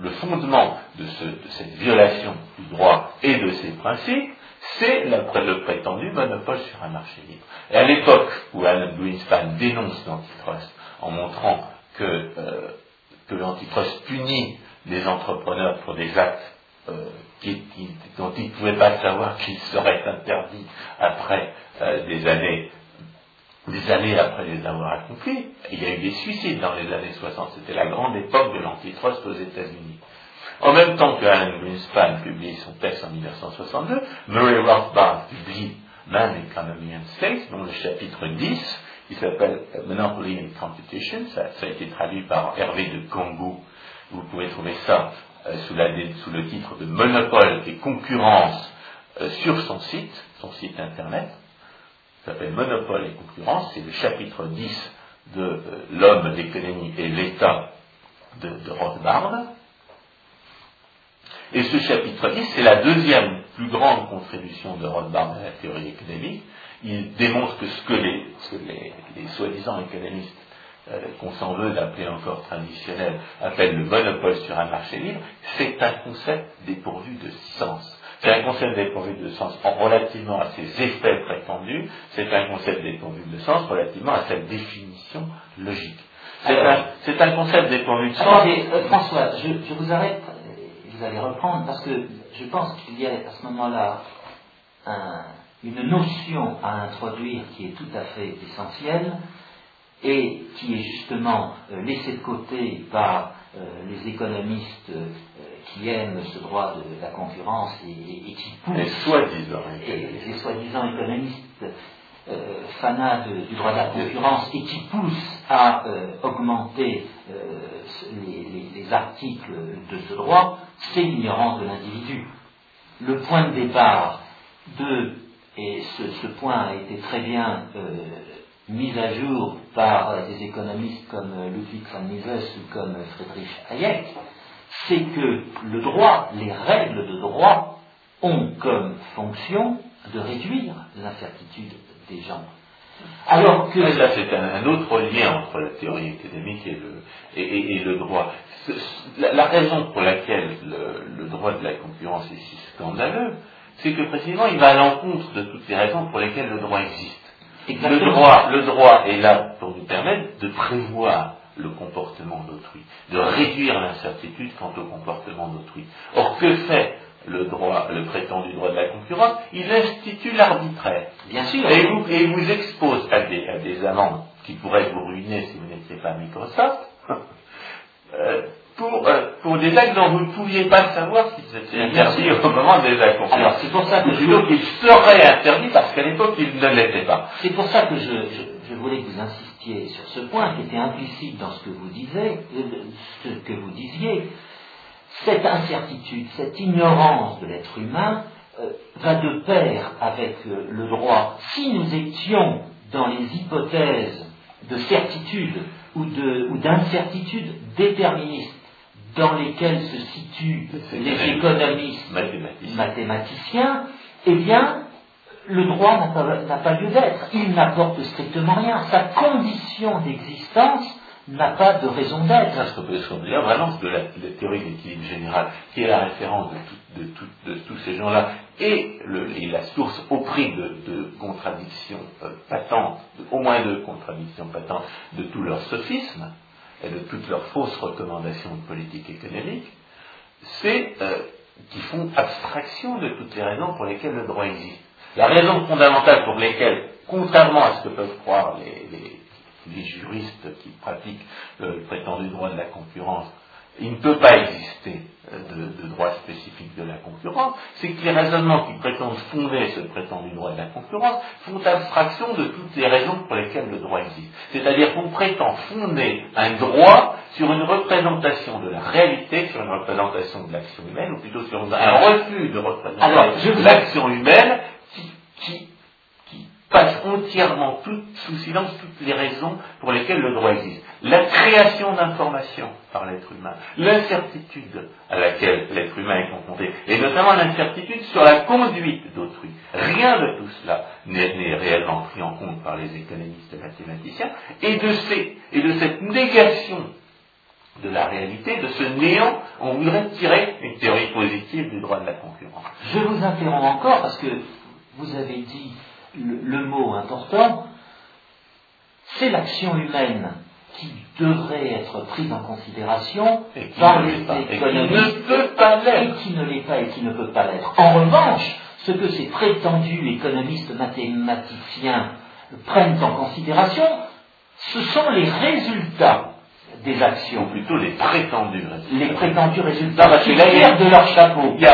le fondement de, cette violation du droit et de ses principes, c'est le prétendu monopole sur un marché libre. Et à l'époque où Alan Greenspan dénonce l'antitrust en montrant que, euh, que l'antitrust punit les entrepreneurs pour des actes euh, dont ils ne pouvaient pas savoir qu'ils seraient interdits après euh, des années des années après les avoir accomplis, il y a eu des suicides dans les années 60. C'était la grande époque de l'antitrust aux États-Unis. En même temps que Alan Greenspan publie son texte en 1962, Murray Rothbard publie Man, Economy and State, dont le chapitre 10, qui s'appelle Monopoly and Competition, ça, a été traduit par Hervé de Congo. Vous pouvez trouver ça euh, sous, le titre de Monopole et concurrence euh, sur son site, son site internet s'appelle Monopole et concurrence, c'est le chapitre 10 de euh, L'homme, l'économie et l'État de, Rothbard. Et ce chapitre 10, c'est la deuxième plus grande contribution de Rothbard à la théorie économique. Il démontre que ce que les, soi-disant économistes euh, qu'on s'en veut d'appeler encore traditionnel, appellent le monopole sur un marché libre, c'est un concept dépourvu de sens. C'est un concept dépourvu de sens relativement à ses effets prétendus, c'est un concept dépourvu de sens relativement à sa définition logique. C'est un, concept dépourvu de sens. Attendez, euh, François, je, vous arrête, vous allez reprendre, parce que je pense qu'il y a à ce moment-là une notion à introduire qui est tout à fait essentielle et qui est justement euh, laissée de côté par euh, les économistes qui aiment ce droit de la concurrence et, qui poussent. Les soi-disant Les soi-disant économistes euh, fanats du droit de la concurrence et qui poussent à euh, augmenter euh, les, articles de ce droit, c'est l'ignorance de l'individu. Le point de départ de, et ce, point a été très bien euh, mis à jour par des économistes comme Ludwig von Mises ou comme Friedrich Hayek, c'est que le droit, les règles de droit, ont comme fonction de réduire l'incertitude des gens. Alors que... Là, c'est un, autre lien entre la théorie économique et le, et, le droit. La, raison pour laquelle le, droit de la concurrence est si scandaleux, c'est que précisément il va à l'encontre de toutes les raisons pour lesquelles le droit existe. Le droit, le droit est là pour nous permettre de prévoir le comportement d'autrui, de réduire l'incertitude quant au comportement d'autrui. Or, que fait le droit, le prétendu droit de la concurrence? Il institue l'arbitraire. Bien sûr. Et vous, et vous expose à des, à des amendes qui pourraient vous ruiner si vous n'étiez pas Microsoft. Euh, pour, euh, pour, des actes dont vous ne pouviez pas savoir s'ils étaient interdits au moment de la concurrence. Alors c'est pour ça que je... qu'ils seraient interdits parce qu'à l'époque ils ne l'étaient pas. C'est pour ça que je, je, je voulais que vous insistiez sur ce point qui était implicite dans ce que vous disiez, ce que vous disiez, cette incertitude, cette ignorance de l'être humain euh, va de pair avec euh, le droit. Si nous étions dans les hypothèses de certitude ou d'incertitude déterministe dans lesquelles se situent les économistes mathématiciens, eh bien, le droit n'a pas, lieu d'être. Il n'apporte strictement rien. Sa condition d'existence n'a pas de raison d'être. Ce qu'on peut dire vraiment de la, théorie d'équilibre général, qui est la référence de, tous ces gens-là, et, la source au prix de, contradictions euh, patentes, au moins de contradictions patentes de tous leurs sophismes et de toutes leurs fausses recommandations de politique économique, c'est euh, qu'ils font abstraction de toutes les raisons pour lesquelles le droit existe. La raison fondamentale pour laquelle, contrairement à ce que peuvent croire les, juristes qui pratiquent le prétendu droit de la concurrence, il ne peut pas exister euh, de, droit spécifique de la concurrence, c'est que les raisonnements qui prétendent fonder ce prétendu droit de la concurrence font abstraction de toutes les raisons pour lesquelles le droit existe. C'est-à-dire qu'on prétend fonder un droit sur une représentation de la réalité, sur une représentation de l'action humaine, ou plutôt sur un refus de représentation de l'action humaine qui, passe entièrement sous silence toutes les raisons pour lesquelles le droit existe. La création d'informations par l'être humain, l'incertitude à laquelle l'être humain est confronté, et notamment l'incertitude sur la conduite d'autrui. Rien de tout cela n'est réellement pris en compte par les économistes et mathématiciens, et de, et de cette négation de la réalité, de ce néant, on voudrait tirer une théorie positive du droit de la concurrence. Je vous interromps encore parce que vous avez dit le, mot important, c'est l'action humaine qui devrait être prise en considération par les économistes et qui ne l'est pas et qui ne peut pas l'être. En revanche, ce que ces prétendus économistes mathématiciens prennent en considération, ce sont les résultats des actions. Ou plutôt les prétendus résultats. Les prétendus résultats qui tirent de leur chapeau. Il,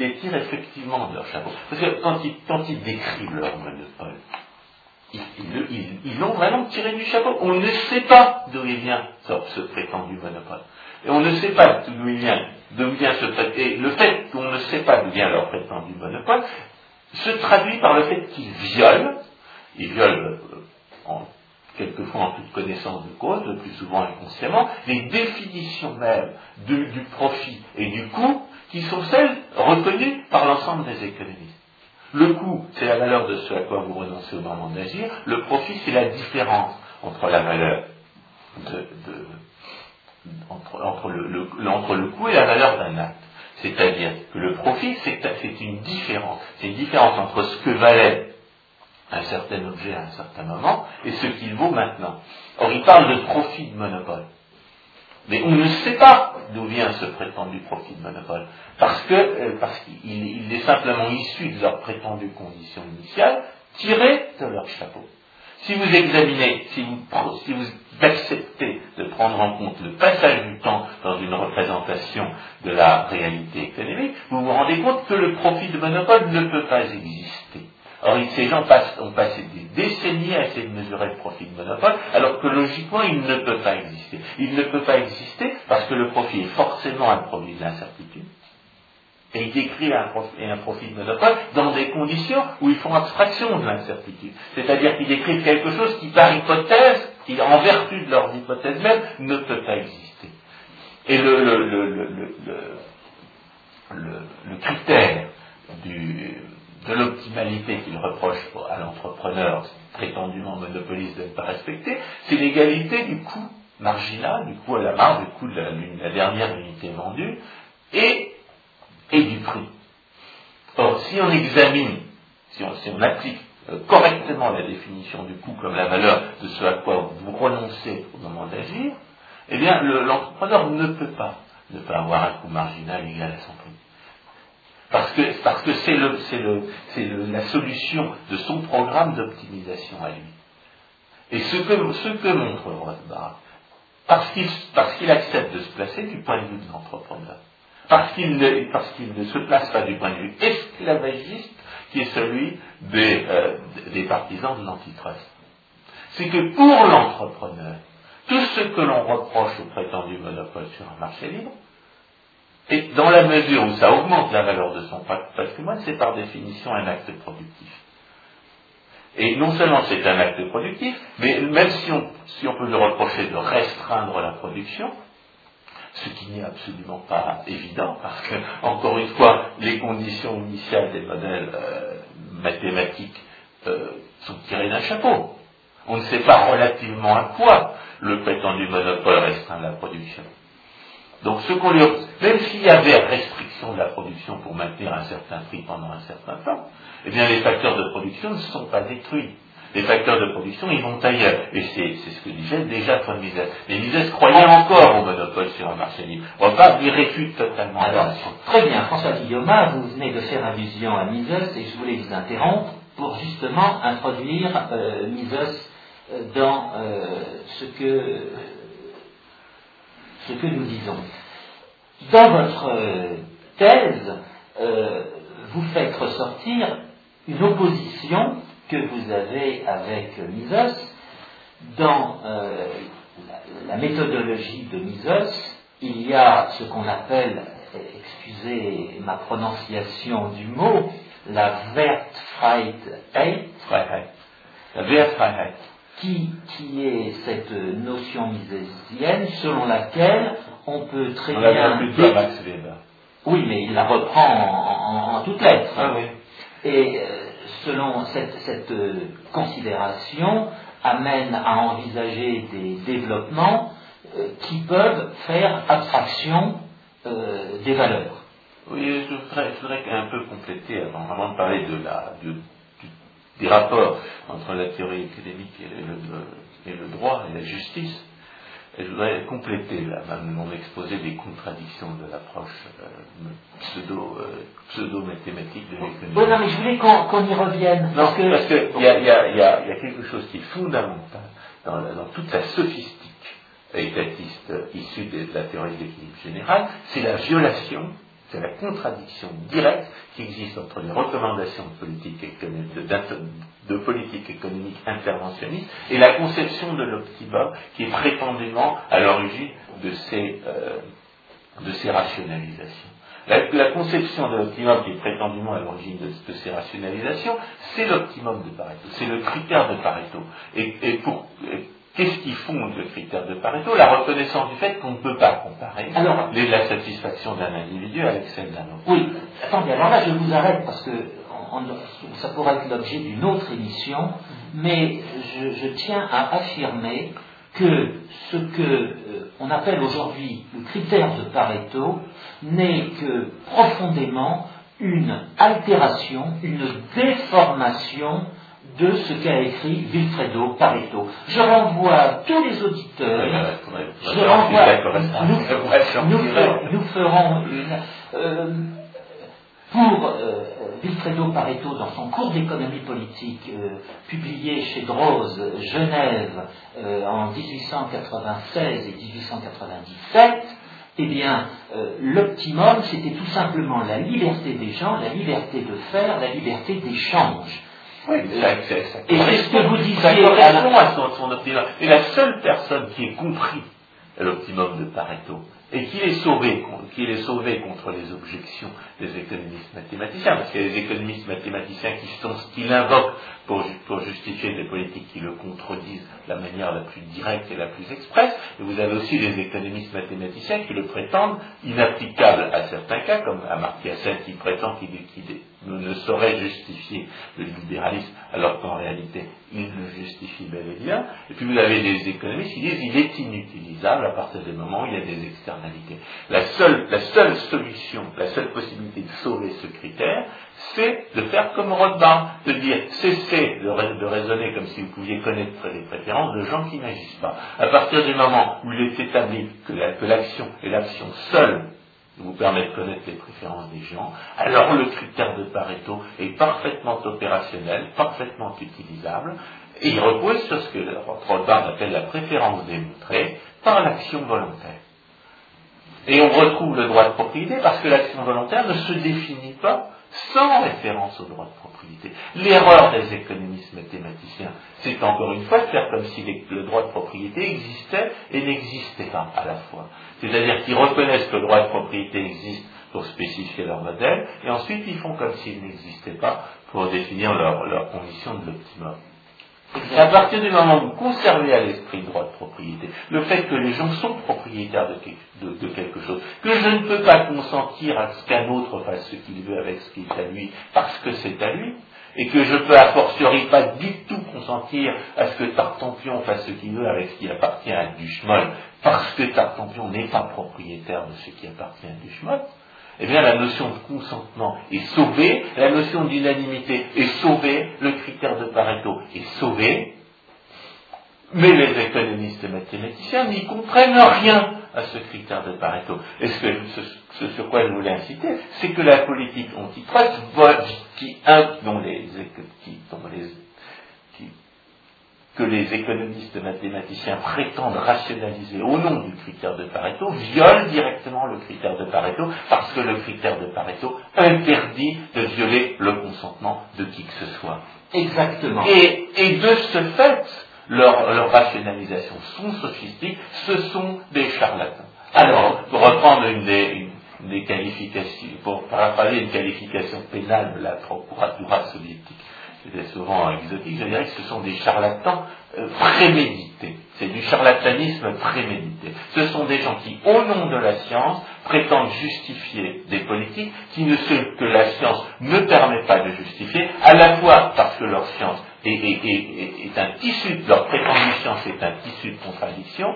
les tirent effectivement de leur chapeau. Parce que quand ils, quand ils décrivent leur monopole, ils l'ont vraiment tiré du chapeau. On ne sait pas d'où il vient ce, prétendu monopole. Et on ne sait pas d'où il vient, d'où vient ce prétendu. Le fait qu'on ne sait pas d'où vient leur prétendu monopole se traduit par le fait qu'ils violent, ils violent euh, quelquefois en toute connaissance de cause, le plus souvent inconsciemment, les définitions même du profit et du coût qui sont celles reconnues par l'ensemble des économistes. Le coût, c'est la valeur de ce à quoi vous renoncez au moment d'agir. Le profit, c'est la différence entre la valeur de, entre, le, entre le coût et la valeur d'un acte. C'est-à-dire que le profit, c'est une différence. C'est une différence entre ce que valait un certain objet à un certain moment et ce qu'il vaut maintenant. Or, il parle de profit de monopole. Mais on ne sait pas d'où vient ce prétendu profit de monopole, parce que euh, parce qu'il est simplement issu de leurs prétendues conditions initiales, tiré de leur chapeau. Si vous examinez, si vous, si vous acceptez de prendre en compte le passage du temps dans une représentation de la réalité économique, vous vous rendez compte que le profit de monopole ne peut pas exister Or, ces gens ont passé des décennies à essayer de mesurer le profit de monopole, alors que logiquement, il ne peut pas exister. Il ne peut pas exister parce que le profit est forcément un produit de l'incertitude. Et il décrit un profit, de monopole dans des conditions où ils font abstraction de l'incertitude. C'est-à-dire qu'ils décrivent quelque chose qui, par hypothèse, qui, en vertu de leurs hypothèses même, ne peut pas exister. Et le, critère l'optimalité qu'il reproche à l'entrepreneur prétendument monopoliste de ne pas respecter, c'est l'égalité du coût marginal, du coût à la marge, du coût de la, dernière unité vendue, et, et, du prix. Or, si on examine, si on, applique euh, correctement la définition du coût comme la valeur de ce à quoi vous renoncez au moment d'agir, eh bien, l'entrepreneur ne peut pas ne pas avoir un coût marginal égal à son prix. Parce que parce que c'est le, c'est le, c'est la solution de son programme d'optimisation à lui. Et ce que, ce que montre Rothbard, parce qu'il, qu'il accepte de se placer du point de vue de l'entrepreneur, parce qu'il ne, qu'il ne se place pas du point de vue esclavagiste, qui est celui des, euh, des partisans de l'antitrust. C'est que pour l'entrepreneur, tout ce que l'on reproche au prétendu monopole sur un marché libre, et dans la mesure où ça augmente la valeur de son patrimoine, c'est par définition un acte productif. Et non seulement c'est un acte productif, mais même si on, si on peut le reprocher de restreindre la production, ce qui n'est absolument pas évident, parce que, encore une fois, les conditions initiales des modèles euh, mathématiques euh, sont tirées d'un chapeau. On ne sait pas relativement à quoi le prétendu monopole restreint la production. Donc ce qu'on lui même s'il y avait restriction de la production pour maintenir un certain prix pendant un certain temps, eh bien les facteurs de production ne sont pas détruits. Les facteurs de production, ils vont ailleurs. Et c'est ce que disait déjà von Mises. Mais Mises croyait encore au monopole sur un marché libre. Pas lui réfute totalement. Alors, très bien, François Guillaume, vous venez de faire allusion à Mises et je voulais vous interrompre pour justement introduire euh, Mises euh, dans euh, ce que ce que nous disons. Dans votre euh, thèse, euh, vous faites ressortir une opposition que vous avez avec Mises. Dans euh, la, méthodologie de Mises, il y a ce qu'on appelle, excusez ma prononciation du mot, la Wertfreiheit. La Wertfreiheit qui, qui est cette notion misésienne selon laquelle on peut très on bien. Dé... Max Weber. Oui, mais il la reprend en, en, toutes lettres. Ah, oui. Et euh, selon cette, cette euh, considération, amène à envisager des développements euh, qui peuvent faire abstraction des valeurs. Oui, je voudrais, je voudrais un peu compléter avant, avant de parler de la, des rapports entre la théorie académique et le, droit et la justice. Et je voudrais compléter mon exposé des contradictions de l'approche euh, euh, pseudo-mathématique de l'économie. Bon, non, mais je voulais qu'on y revienne. Non, parce qu'il que y, a, y, a, y, a, quelque chose qui est fondamental dans, dans toute la sophistique étatiste issue de la théorie de l'équilibre général, c'est la violation c'est la contradiction directe qui existe entre les recommandations de politique économique, de, politique économique interventionniste et la conception de l'optimum qui est prétendument à l'origine de ces, euh, de ces rationalisations. La, conception de l'optimum qui est prétendument à l'origine de, ces rationalisations, c'est l'optimum de Pareto, c'est le critère de Pareto. Et, et pour, Qu'est-ce qui fonde le critère de Pareto? La reconnaissance du fait qu'on ne peut pas comparer la satisfaction d'un individu avec celle d'un autre. Oui, attendez, alors là je vous arrête parce que ça pourrait être l'objet d'une autre émission, mais je, tiens à affirmer que ce que euh, on appelle aujourd'hui le critère de Pareto n'est que profondément une altération, une déformation de ce qu'a écrit Vilfredo Pareto. Je renvoie tous les auditeurs, je renvoie, nous, ferons une, euh, pour euh, Vilfredo Pareto dans son cours d'économie politique euh, publié chez Droz, Genève, en 1896 et 1897, eh bien, l'optimum, c'était tout simplement la liberté des gens, la liberté de faire, la liberté d'échange. Oui, et c'est ce que vous disiez. À son, son optimum. Et la seule personne qui ait compris l'optimum de Pareto et qu'il est sauvé, est sauvé contre les objections des économistes mathématiciens, parce qu'il y a des économistes mathématiciens qui, sont, qui l'invoquent pour, justifier des politiques qui le contredisent de la manière la plus directe et la plus expresse, et vous avez aussi des économistes mathématiciens qui le prétendent inapplicable à certains cas, comme Amartya Sen qui prétend qu'il ne saurait justifier le libéralisme, alors qu'en réalité il le justifie bel et bien. Et puis vous avez des économistes qui disent qu'il est inutilisable à partir du moment où il y a des externalités. La seule, la seule solution, la seule possibilité de sauver ce critère, c'est de faire comme Rothbard, de dire cessez de, raisonner comme si vous pouviez connaître les préférences de gens qui n'agissent pas. À partir du moment où il est établi que l'action est l'action seule vous permet de connaître les préférences des gens, alors le critère de Pareto est parfaitement opérationnel, parfaitement utilisable, et il repose sur ce que Rothbard appelle la préférence démontrée par l'action volontaire. Et on retrouve le droit de propriété parce que l'action volontaire ne se définit pas sans référence au droit de propriété. L'erreur des économistes mathématiciens, c'est encore une fois de faire comme si le droit de propriété existait et n'existait pas à la fois. C'est-à-dire qu'ils reconnaissent que le droit de propriété existe pour spécifier leur modèle, et ensuite ils font comme s'il n'existait pas pour définir leurs leur conditions de l'optimum. À partir du moment où vous conservez à l'esprit le droit de propriété, le fait que les gens sont propriétaires de, quelque chose, que je ne peux pas consentir à ce qu'un autre fasse ce qu'il veut avec ce qui est à lui, parce que c'est à lui, et que je peux a fortiori pas du tout consentir à ce que Tartampion fasse ce qu'il veut avec ce qui appartient à Duchemol, parce que Tartampion n'est pas propriétaire de ce qui appartient à Duchemol, eh bien la notion de consentement est sauvée, la notion d'unanimité est sauvée, le critère de Pareto est sauvé, mais les économistes et mathématiciens n'y comprennent rien à ce critère de Pareto. Et ce, ce, sur quoi je voulais inciter, c'est que la politique antitrust, qui, dont les, dont les que les économistes mathématiciens prétendent rationaliser au nom du critère de Pareto viole directement le critère de Pareto parce que le critère de Pareto interdit de violer le consentement de qui que ce soit. Exactement. Et, de ce fait, leurs leur rationalisations sont sophistiques, ce sont des charlatans. Alors, pour reprendre une des, qualifications, pour paraphraser une qualification pénale de la procuratura soviétique, c'était souvent exotique, je dirais que ce sont des charlatans euh, prémédités. C'est du charlatanisme prémédité. Ce sont des gens qui, au nom de la science, prétendent justifier des politiques qui ne se, que la science ne permet pas de justifier, à la fois parce que leur science est, est un tissu, leur prétendue science est un tissu de contradiction,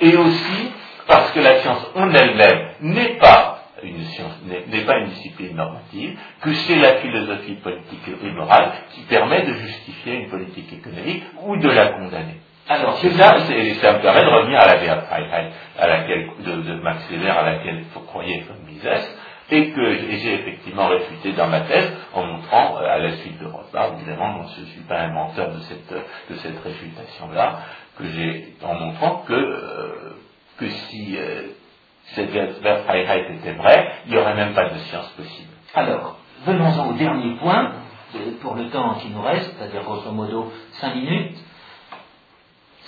et aussi parce que la science en elle-même n'est pas une science n'est pas une discipline normative, que c'est la philosophie politique et morale qui permet de justifier une politique économique ou de la condamner. Alors, c'est ça, ça me permet de revenir à la Wertfreiheit, à laquelle, de, Max Weber, à laquelle faut croyez comme Mises, et que j'ai effectivement réfuté dans ma thèse en montrant, euh, à la suite de Rothbard, évidemment, je ne suis pas un menteur de cette, de cette réfutation-là, que j'ai, en montrant que, euh, que si euh, cette Freiheit était vrai, il n'y aurait même pas de science possible. Alors, venons-en au dernier point, pour le temps qui nous reste, c'est-à-dire grosso modo cinq minutes.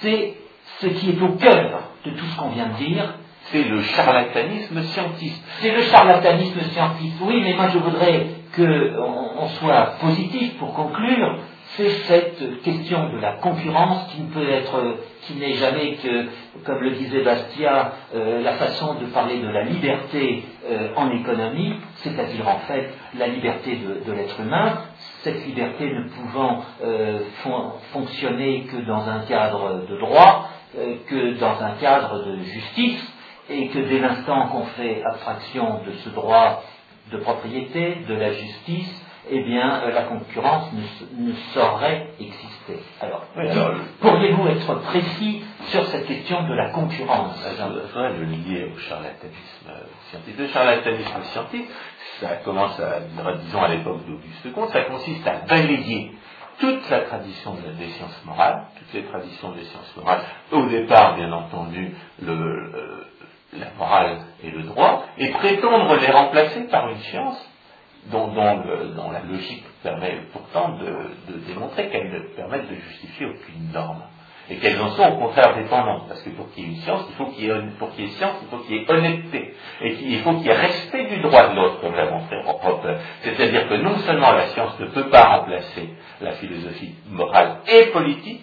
C'est ce qui est au cœur de tout ce qu'on vient de dire. C'est le charlatanisme scientifique. C'est le charlatanisme scientifique, oui, mais moi je voudrais qu'on soit positif pour conclure c'est cette question de la concurrence qui ne peut être, qui n'est jamais que, comme le disait Bastia, euh, la façon de parler de la liberté euh, en économie, c'est-à-dire en fait la liberté de, l'être humain, cette liberté ne pouvant euh, fonctionner que dans un cadre de droit, que dans un cadre de justice, et que dès l'instant qu'on fait abstraction de ce droit de propriété, de la justice, eh bien, euh, la concurrence ne, saurait exister. Alors, pourriez-vous être précis sur cette question de la concurrence Je voudrais le lier au charlatanisme scientifique. Le charlatanisme scientifique, ça commence, à, disons, à l'époque d'Auguste Comte, ça consiste à balayer toute la tradition des sciences morales, toutes les traditions des sciences morales, au départ, bien entendu, le, la morale et le droit, et prétendre les remplacer par une science dont, la logique permet pourtant de, de démontrer qu'elles ne permettent de justifier aucune norme et qu'elles en sont au contraire dépendantes. Parce que pour qu'il y ait une science, il faut qu'il y ait, pour qu'il y ait science, il faut qu'il y ait honnêteté. Et qu'il faut qu'il y ait respect du droit de l'autre, comme l'a montré C'est-à-dire que non seulement la science ne peut pas remplacer la philosophie morale et politique,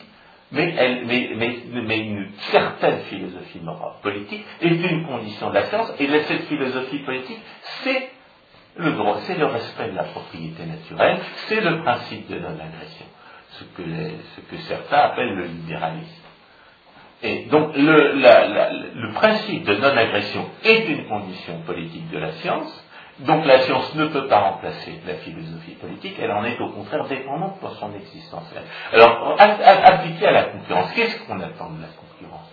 mais, elle, mais, mais, mais, une certaine philosophie morale politique est une condition de la science, et cette philosophie politique, c'est le droit, c'est le respect de la propriété naturelle, c'est le principe de non-agression ce que, ce que certains appellent le libéralisme. Et donc le, le principe de non-agression est une condition politique de la science, donc la science ne peut pas remplacer la philosophie politique, elle en est au contraire dépendante pour son existence. Alors, appliqué à la concurrence, qu'est-ce qu'on attend de la concurrence?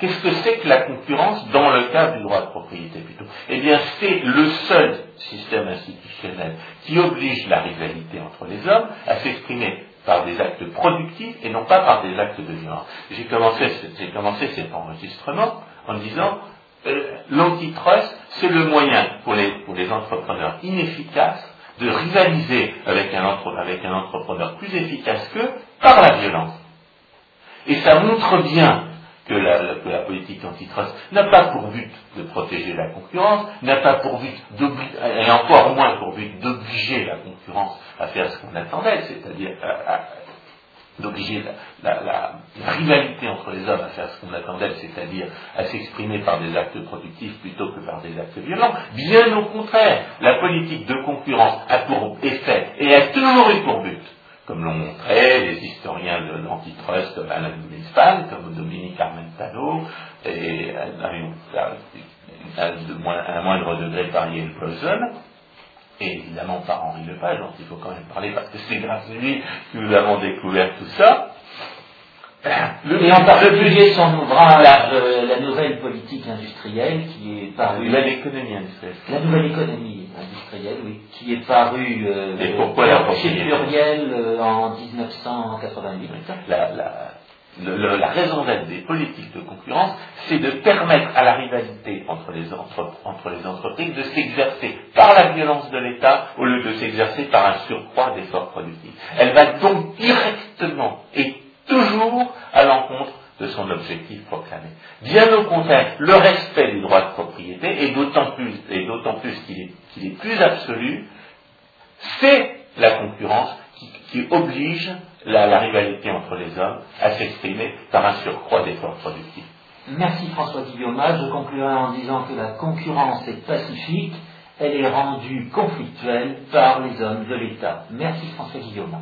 Qu'est-ce que c'est que la concurrence dans le cas du droit de propriété plutôt? Eh bien, c'est le seul système institutionnel qui oblige la rivalité entre les hommes à s'exprimer par des actes productifs et non pas par des actes de violence. J'ai commencé, commencé, cet enregistrement en disant euh, l'antitrust, c'est le moyen pour les, pour les entrepreneurs inefficaces de rivaliser avec un, avec un entrepreneur plus efficace qu'eux par la violence. Et ça montre bien que la, politique antitrust n'a pas pour but de protéger la concurrence, n'a pas pour but et encore moins pour but d'obliger la concurrence à faire ce qu'on attendait, c'est-à-dire d'obliger la, rivalité entre les hommes à faire ce qu'on attendait, c'est-à-dire à s'exprimer par des actes productifs plutôt que par des actes violents. Bien au contraire, la politique de concurrence a pour effet et a toujours eu pour but comme l'ont montré les historiens de l'antitrust Alan Greenspan, comme Dominique Armentano, et à, un moindre degré par Yale Brunson, et évidemment par Henri Lepage, dont il faut quand même parler parce que c'est grâce à lui que nous avons découvert tout ça. Le, et en particulier son ouvrage euh, La nouvelle politique industrielle qui est paru. La nouvelle économie industrielle. La nouvelle économie industrielle, oui, qui est paru euh, et pourquoi la chez Pluriel euh, en 1988. La, la, le, la raison d'être des politiques de concurrence, c'est de permettre à la rivalité entre les, entre, entre les entreprises de s'exercer par la violence de l'État au lieu de s'exercer par un surcroît d'efforts productifs. Elle va donc directement et toujours à l'encontre de son objectif proclamé. Bien au contraire, le respect du droit de propriété, et d'autant plus, d'autant plus qu'il est, qu'il est plus absolu, c'est la concurrence qui, qui oblige la, la, rivalité entre les hommes à s'exprimer par un surcroît d'efforts productifs. Merci François Guillaume. Je conclurai en disant que la concurrence est pacifique, elle est rendue conflictuelle par les hommes de l'État. Merci François Guillaume.